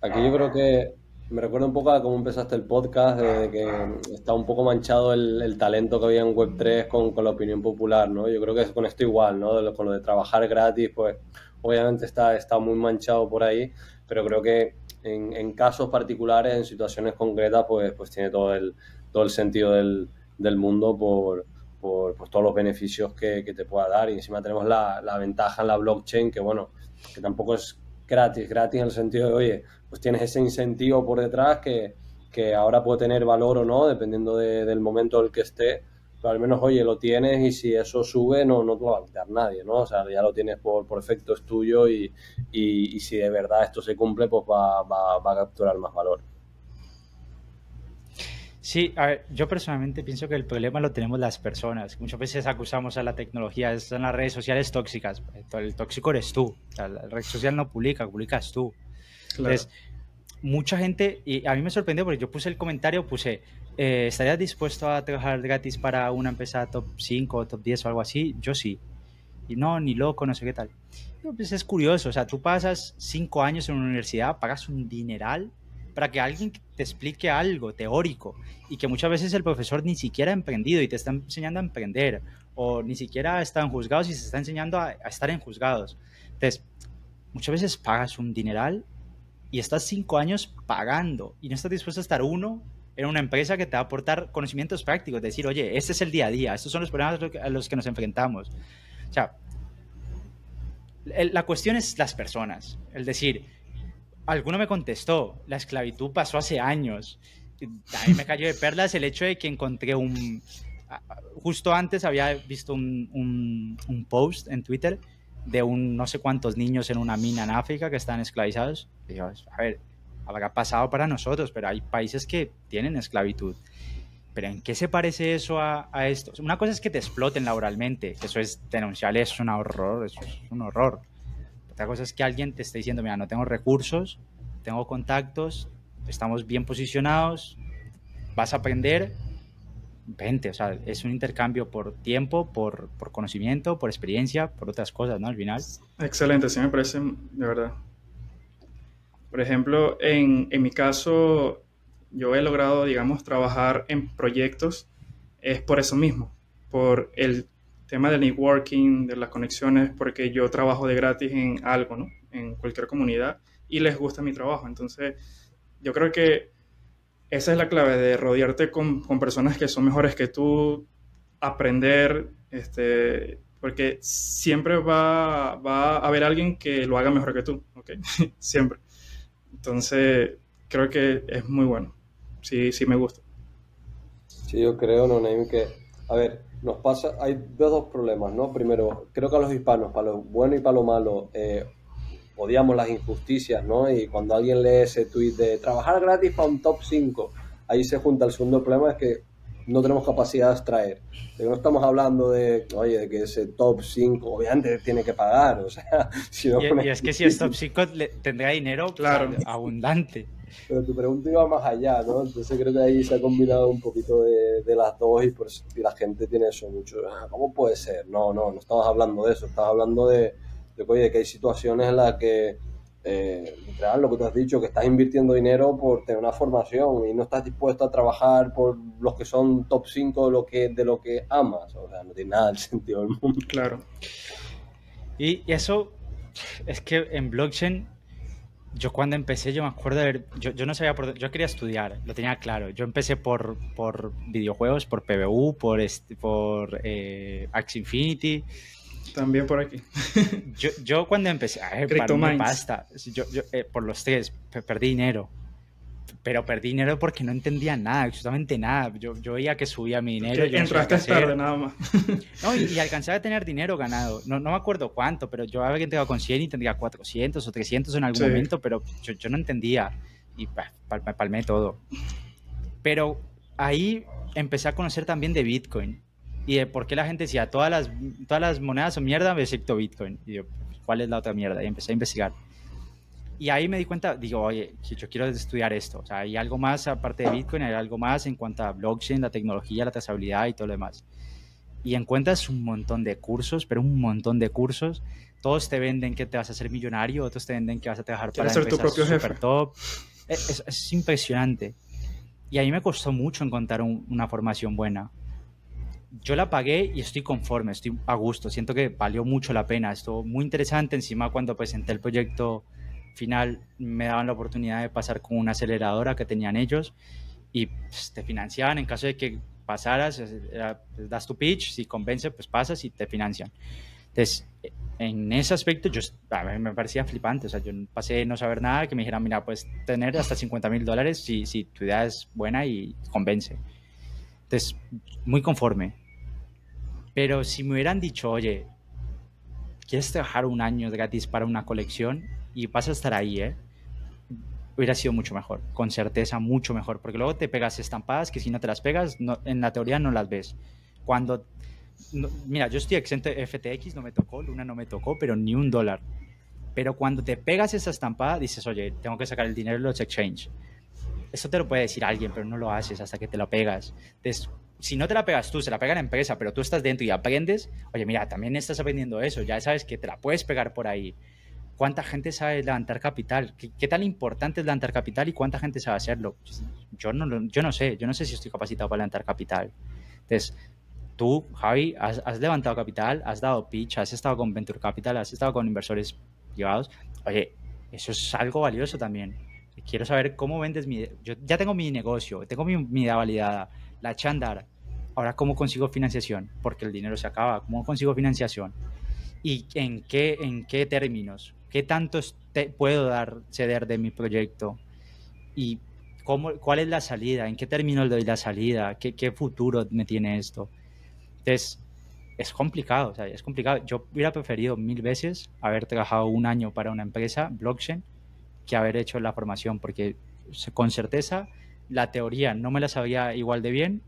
Aquí yo creo que me recuerda un poco a cómo empezaste el podcast, de que está un poco manchado el, talento que había en Web3 con, con, la opinión popular, ¿no? Yo creo que es con esto igual, ¿no? con lo de trabajar gratis, pues obviamente está, está muy manchado por ahí, pero creo que en, en casos particulares, en situaciones concretas, pues, pues tiene todo el, todo el sentido del, del mundo por, por pues, todos los beneficios que, que, te pueda dar. Y encima tenemos la, la ventaja en la blockchain, que bueno, que tampoco es gratis, gratis en el sentido de, oye, pues tienes ese incentivo por detrás que, que ahora puede tener valor o no, dependiendo del momento en el que esté, pero al menos, oye, lo tienes y si eso sube, no, no te lo va a quitar nadie, ¿no? O sea, ya lo tienes por, por efecto, es tuyo y, y, y, si de verdad esto se cumple, pues va, va, va a capturar más valor. Sí, a ver, yo personalmente pienso que el problema lo tenemos las personas. Muchas veces acusamos a la tecnología, son las redes sociales tóxicas. El tóxico eres tú. la red social no publica, publicas tú. Entonces, mucha gente, y a mí me sorprendió porque yo puse el comentario, puse, eh, ¿estarías dispuesto a trabajar gratis para una empresa top 5 top 10 o algo así? Yo sí. Y no, ni loco, no sé qué tal. pues es curioso, o sea, tú pasas 5 años en una universidad, pagas un dineral para que alguien te explique algo teórico y que muchas veces el profesor ni siquiera ha emprendido y te está enseñando a emprender o ni siquiera está en juzgados y se está enseñando a, a estar en juzgados. Entonces, muchas veces pagas un dineral y estás cinco años pagando y no estás dispuesto a estar uno en una empresa que te va a aportar conocimientos prácticos, decir, oye, este es el día a día, estos son los problemas a los que nos enfrentamos. O sea, la cuestión es las personas, el decir, alguno me contestó, la esclavitud pasó hace años. a mí me cayó de perlas el hecho de que encontré un... Justo antes había visto un, un, un post en Twitter de un no sé cuántos niños en una mina en África que están esclavizados. Y yo, a ver, habrá pasado para nosotros, pero hay países que tienen esclavitud. Pero ¿en qué se parece eso a, a, esto? Una cosa es que te exploten laboralmente, eso es denunciable, es un horror, eso es un horror. Otra cosa es que alguien te esté diciendo, mira, no tengo recursos, tengo contactos, estamos bien posicionados, vas a aprender, vente, o sea, es un intercambio por tiempo, por, por conocimiento, por experiencia, por otras cosas, ¿no? Al final. Excelente, sí me parece, de verdad. Por ejemplo, en, en mi caso, yo he logrado, digamos, trabajar en proyectos, es por eso mismo, por el tema del networking, de las conexiones, porque yo trabajo de gratis en algo, ¿no? En cualquier comunidad y les gusta mi trabajo. Entonces, yo creo que esa es la clave de rodearte con, con personas que son mejores que tú, aprender, este, porque siempre va, va, a haber alguien que lo haga mejor que tú, ¿ok? siempre. Entonces, creo que es muy bueno. Sí, sí me gusta. Sí, yo creo, no, Naim, que, a ver, nos pasa, hay dos problemas, ¿no? Primero, creo que a los hispanos, para lo bueno y para lo malo, eh, odiamos las injusticias, ¿no? Y cuando alguien lee ese tweet de trabajar gratis para un top 5, ahí se junta el segundo problema, es que no tenemos capacidad de extraer. no estamos hablando de, oye, de que ese top 5 obviamente tiene que pagar, o sea, si no y, y, es que si es top 5 tendrá dinero claro. abundante. Pero tu pregunta iba más allá, ¿no? Entonces creo que ahí se ha combinado un poquito de, las dos y, por, y la gente tiene eso mucho. Ah, ¿Cómo puede ser? No, no, no estamos hablando de eso, estamos hablando de, de, que hay situaciones en las que, eh, literal, lo que tú has dicho, que estás invirtiendo dinero por tener una formación y no estás dispuesto a trabajar por los que son top 5 de lo que, de lo que amas. O sea, no tiene nada el sentido del mundo. Claro. Y eso es que en blockchain yo cuando empecé, yo me acuerdo de ver, yo, yo no sabía por yo quería estudiar, lo tenía claro. Yo empecé por, por videojuegos, por PBU, por, este, por eh, Axie Infinity. También por aquí. yo, yo cuando empecé, a ver, para pasta, yo, yo eh, por los tres, perdí dinero pero perdí dinero porque no entendía nada, absolutamente nada. Yo, yo veía que subía mi dinero. Yo entraste no tarde nada más. No, y, y, alcanzaba a tener dinero ganado. No, no me acuerdo cuánto, pero yo había entregado con 100 y tendría 400 o 300 en algún sí. momento, pero yo, yo, no entendía y me palmé todo. Pero ahí empecé a conocer también de Bitcoin y de por qué la gente decía todas las, todas las monedas son mierda excepto Bitcoin. Y yo, ¿cuál es la otra mierda? Y empecé a investigar y ahí me di cuenta, digo, oye, yo quiero estudiar esto. O sea, hay algo más aparte de Bitcoin, hay algo más en cuanto a blockchain, la tecnología, la trazabilidad y todo lo demás. Y encuentras un montón de cursos, pero un montón de cursos. Todos te venden que te vas a hacer millonario, otros te venden que vas a trabajar para ser tu propio super jefe. top. Es, es, es, impresionante. Y a mí me costó mucho encontrar un, una formación buena. Yo la pagué y estoy conforme, estoy a gusto. Siento que valió mucho la pena. Estuvo muy interesante. Encima, cuando presenté el proyecto final me daban la oportunidad de pasar con una aceleradora que tenían ellos y pues, te financiaban en caso de que pasaras, pues, das tu pitch, si convence, pues pasas y te financian. Entonces, en ese aspecto, yo, a mí me parecía flipante. O sea, yo pasé de no saber nada, que me dijeran, mira, puedes tener hasta 50 mil dólares si, si tu idea es buena y convence. Entonces, muy conforme. Pero si me hubieran dicho, oye, ¿quieres trabajar un año gratis para una colección? Y vas a estar ahí, ¿eh? hubiera sido mucho mejor, con certeza mucho mejor, porque luego te pegas estampadas que si no te las pegas, no, en la teoría no las ves. Cuando, no, mira, yo estoy exento de FTX, no me tocó, Luna no me tocó, pero ni un dólar. Pero cuando te pegas esa estampada, dices, oye, tengo que sacar el dinero de los exchange. Eso te lo puede decir alguien, pero no lo haces hasta que te lo pegas. Entonces, si no te la pegas tú, se la pega la empresa, pero tú estás dentro y aprendes, oye, mira, también estás aprendiendo eso, ya sabes que te la puedes pegar por ahí. ¿Cuánta gente sabe levantar capital? ¿Qué, ¿Qué, tan importante es levantar capital y cuánta gente sabe hacerlo? Yo no, yo no sé, yo no sé si estoy capacitado para levantar capital. Entonces, tú, Javi, has, has, levantado capital, has dado pitch, has estado con Venture Capital, has estado con inversores privados. Oye, eso es algo valioso también. Quiero saber cómo vendes mi... Yo ya tengo mi negocio, tengo mi, mi idea validada, la Chandar. Ahora, ¿cómo consigo financiación? Porque el dinero se acaba. ¿Cómo consigo financiación? ¿Y en qué, en qué términos? ¿Qué tanto te puedo dar, ceder de mi proyecto? Y ¿cómo, ¿cuál es la salida? ¿En qué términos doy la salida? ¿Qué, ¿Qué futuro me tiene esto? Entonces, es complicado, o sea, es complicado. Yo hubiera preferido mil veces haber trabajado un año para una empresa blockchain que haber hecho la formación, porque con certeza la teoría no me la sabía igual de bien,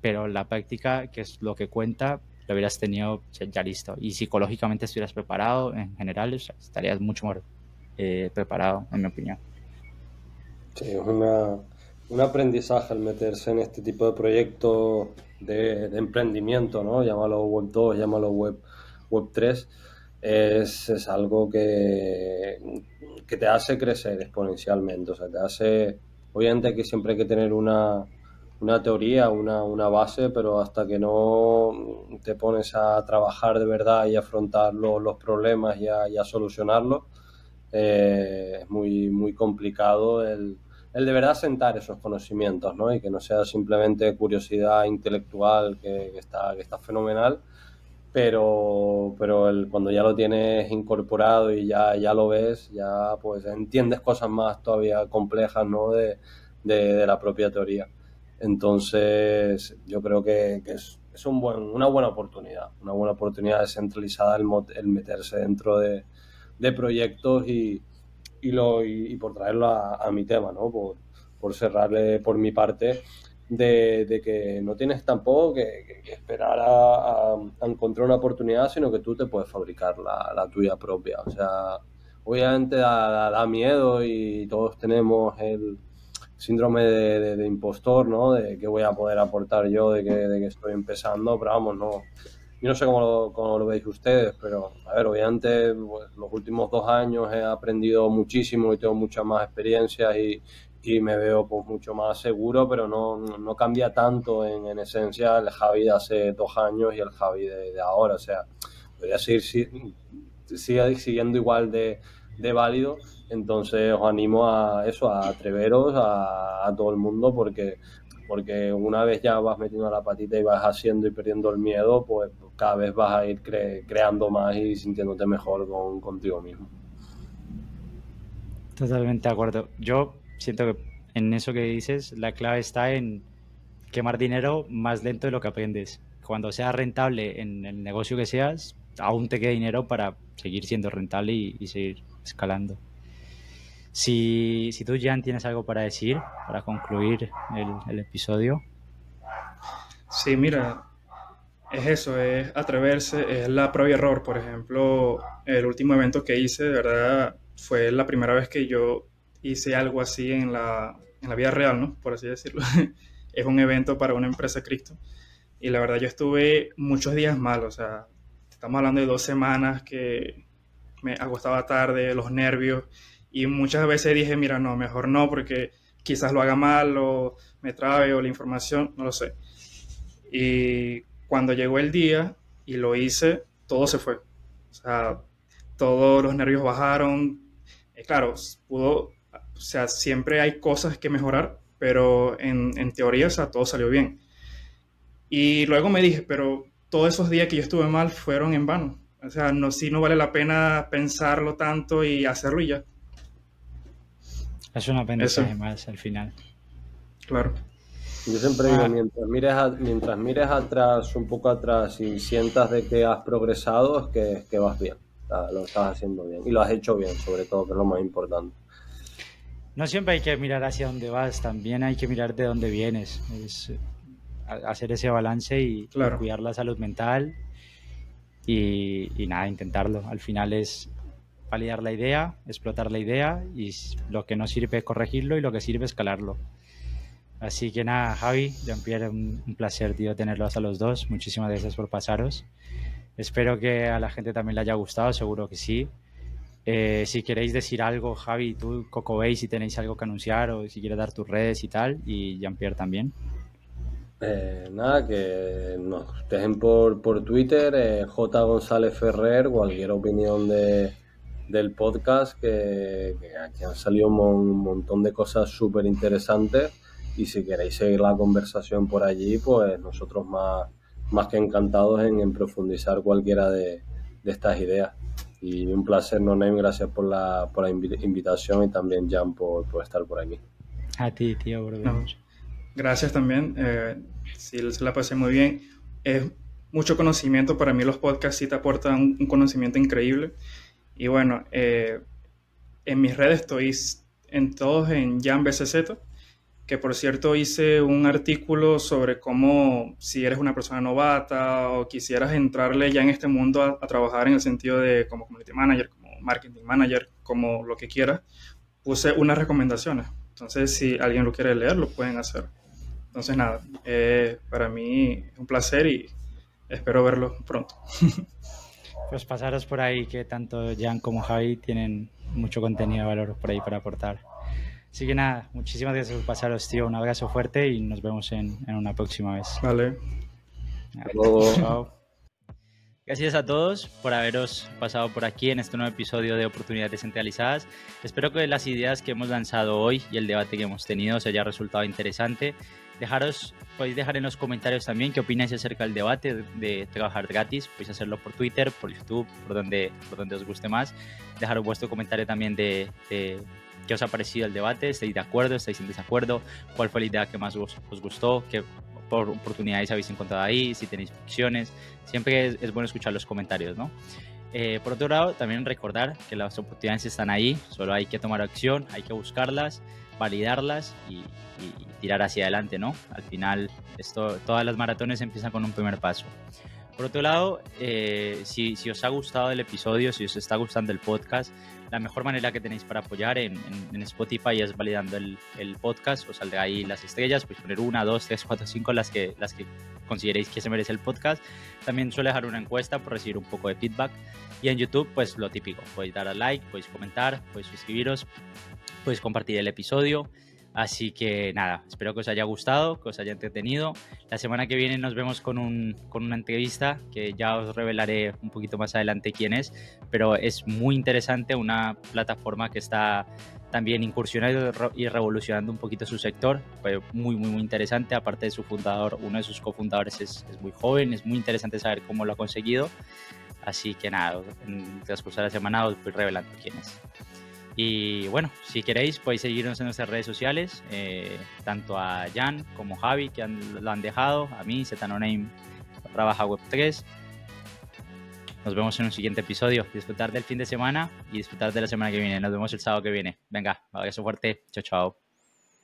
pero la práctica, que es lo que cuenta, lo hubieras tenido ya listo. Y psicológicamente estuvieras preparado, en general, estarías mucho mejor eh, preparado, en mi opinión. Sí, es una, un aprendizaje el meterse en este tipo de proyectos de, emprendimiento, ¿no? Llámalo Web 2, llámalo Web, web 3. Es, es, algo que, que te hace crecer exponencialmente. O sea, te hace. Obviamente que siempre hay que tener una, una teoría, una, una, base, pero hasta que no te pones a trabajar de verdad y afrontar los, los problemas y a, y solucionarlos, eh, es muy, muy complicado el, el, de verdad sentar esos conocimientos, ¿no? Y que no sea simplemente curiosidad intelectual que, está, que está fenomenal, pero, pero cuando ya lo tienes incorporado y ya, ya lo ves, ya pues entiendes cosas más todavía complejas, ¿no? De, de la propia teoría. Entonces, yo creo que, es, un buen, una buena oportunidad, una buena oportunidad descentralizada el, el meterse dentro de, proyectos y, por traerlo a, mi tema, ¿no? Por, cerrarle por mi parte, de, de que no tienes tampoco que, esperar a, encontrar una oportunidad, sino que tú te puedes fabricar la, la tuya propia. O sea, obviamente da, miedo y todos tenemos el síndrome de, de, impostor, ¿no? De qué voy a poder aportar yo, de que, de que estoy empezando, pero vamos, no yo no sé cómo lo, cómo lo, veis ustedes, pero a ver, obviamente pues, los últimos dos años he aprendido muchísimo y tengo muchas más experiencias y, y me veo pues mucho más seguro, pero no, no cambia tanto en, en, esencia el Javi de hace dos años y el Javi de, ahora. O sea, podría seguir sigue siguiendo igual de, válido. Entonces os animo a eso, a atreveros a, todo el mundo, porque porque una vez ya vas metiendo la patita y vas haciendo y perdiendo el miedo, pues cada vez vas a ir cre creando más y sintiéndote mejor con, contigo mismo. Totalmente de acuerdo. Yo siento que en eso que dices, la clave está en quemar dinero más lento de lo que aprendes. Cuando sea rentable en el negocio que seas, aún te queda dinero para seguir siendo rentable y seguir escalando. Si, si tú, Jan, tienes algo para decir, para concluir el, el episodio. Sí, mira, es eso, es atreverse, es la prueba y error. Por ejemplo, el último evento que hice, de verdad, fue la primera vez que yo hice algo así en la, en la vida real, ¿no? Por así decirlo. es un evento para una empresa cripto. Y la verdad, yo estuve muchos días mal, o sea, estamos hablando de dos semanas que me acostaba tarde, los nervios y muchas veces dije, mira, no, mejor no, porque quizás lo haga mal o me trabe o la información, no lo sé. Y cuando llegó el día y lo hice, todo se fue. O sea, todos los nervios bajaron. Eh, claro, pudo, o sea, siempre hay cosas que mejorar, pero en, en teoría, o sea, todo salió bien. Y luego me dije, pero todos esos días que yo estuve mal fueron en vano. O sea, no, sí no vale la pena pensarlo tanto y hacerlo y. Es un aprendizaje más al final. Claro. Yo siempre digo, ah. mientras mires, a, mientras mires atrás, un poco atrás y sientas de que has progresado, es que, es que vas bien. Lo estás haciendo bien. Y lo has hecho bien, sobre todo, que es lo más importante. No siempre hay que mirar hacia dónde vas, también hay que mirar de dónde vienes. Es hacer ese balance y, claro. cuidar la salud mental y, y nada, intentarlo. Al final es validar la idea, explotar la idea y lo que no sirve corregirlo y lo que sirve escalarlo. Así que nada, Javi, Jean-Pierre, un, un, placer, tío, tenerlos a los dos. Muchísimas gracias por pasaros. Espero que a la gente también le haya gustado, seguro que sí. Eh, si queréis decir algo, Javi, tú, Coco Bay, si tenéis algo que anunciar o si quieres dar tus redes y tal, y Jean-Pierre también. Eh, nada, que nos dejen por, por Twitter, eh, J. González Ferrer, cualquier opinión de, del podcast que, que aquí han salido un, un montón de cosas súper interesantes y si queréis seguir la conversación por allí, pues nosotros más, más que encantados en, en profundizar cualquiera de, de, estas ideas. Y un placer, No Name, gracias por la, por la invitación y también Jan por, por estar por aquí. A ti, tío, gracias también. Eh, sí, se la pasé muy bien. Es mucho conocimiento. Para mí los podcasts sí te aportan un, conocimiento increíble. Y bueno, eh, en mis redes estoy en todos en JamBCZ, que por cierto hice un artículo sobre cómo si eres una persona novata o quisieras entrarle ya en este mundo a, trabajar en el sentido de como community manager, como marketing manager, como lo que quieras, puse unas recomendaciones. Entonces, si alguien lo quiere leer, lo pueden hacer. Entonces, nada, eh, para mí es un placer y espero verlo pronto. Pues pasaros por ahí, que tanto Jan como Javi tienen mucho contenido de valor por ahí para aportar. Así que nada, muchísimas gracias por pasaros, tío. Un abrazo fuerte y nos vemos en, en una próxima vez. Vale. Chao. Gracias a todos por haberos pasado por aquí en este nuevo episodio de Oportunidades Descentralizadas. Espero que las ideas que hemos lanzado hoy y el debate que hemos tenido os haya resultado interesante. Dejaros, podéis dejar en los comentarios también qué opináis acerca del debate de, trabajar gratis. Podéis hacerlo por Twitter, por YouTube, por donde, por donde os guste más. Dejaros vuestro comentario también de, qué os ha parecido el debate. ¿Estáis de acuerdo? ¿Estáis en desacuerdo? ¿Cuál fue la idea que más os, os gustó? ¿Qué oportunidades habéis encontrado ahí? Si tenéis opciones. Siempre es, bueno escuchar los comentarios, ¿no? Eh, por otro lado, también recordar que las oportunidades están ahí, solo hay que tomar acción, hay que buscarlas, validarlas y, tirar hacia adelante, ¿no? Al final, esto, todas las maratones empiezan con un primer paso. Por otro lado, eh, si, si, os ha gustado el episodio, si os está gustando el podcast, la mejor manera que tenéis para apoyar en, Spotify es validando el, el, podcast, os saldrá ahí las estrellas, pues poner una, dos, tres, cuatro, cinco, las que, las que consideréis que se merece el podcast. También suele dejar una encuesta por recibir un poco de feedback. Y en YouTube, pues lo típico, podéis dar a like, podéis comentar, podéis suscribiros, podéis compartir el episodio. Así que nada, espero que os haya gustado, que os haya entretenido. La semana que viene nos vemos con, un, con una entrevista que ya os revelaré un poquito más adelante quién es, pero es muy interesante, una plataforma que está también incursionando y revolucionando un poquito su sector. Muy, muy, muy interesante. Aparte de su fundador, uno de sus cofundadores es, es muy joven, es muy interesante saber cómo lo ha conseguido. Así que nada, en transcurso de la semana os voy revelando quién es. Y bueno, si queréis podéis seguirnos en nuestras redes sociales, eh, tanto a Jan como Javi, que lo han dejado, a mí, Zetanoname, trabaja Web3. Nos vemos en un siguiente episodio. Disfrutar del fin de semana y disfrutar de la semana que viene. Nos vemos el sábado que viene. Venga, abrazo fuerte. Chao, chao.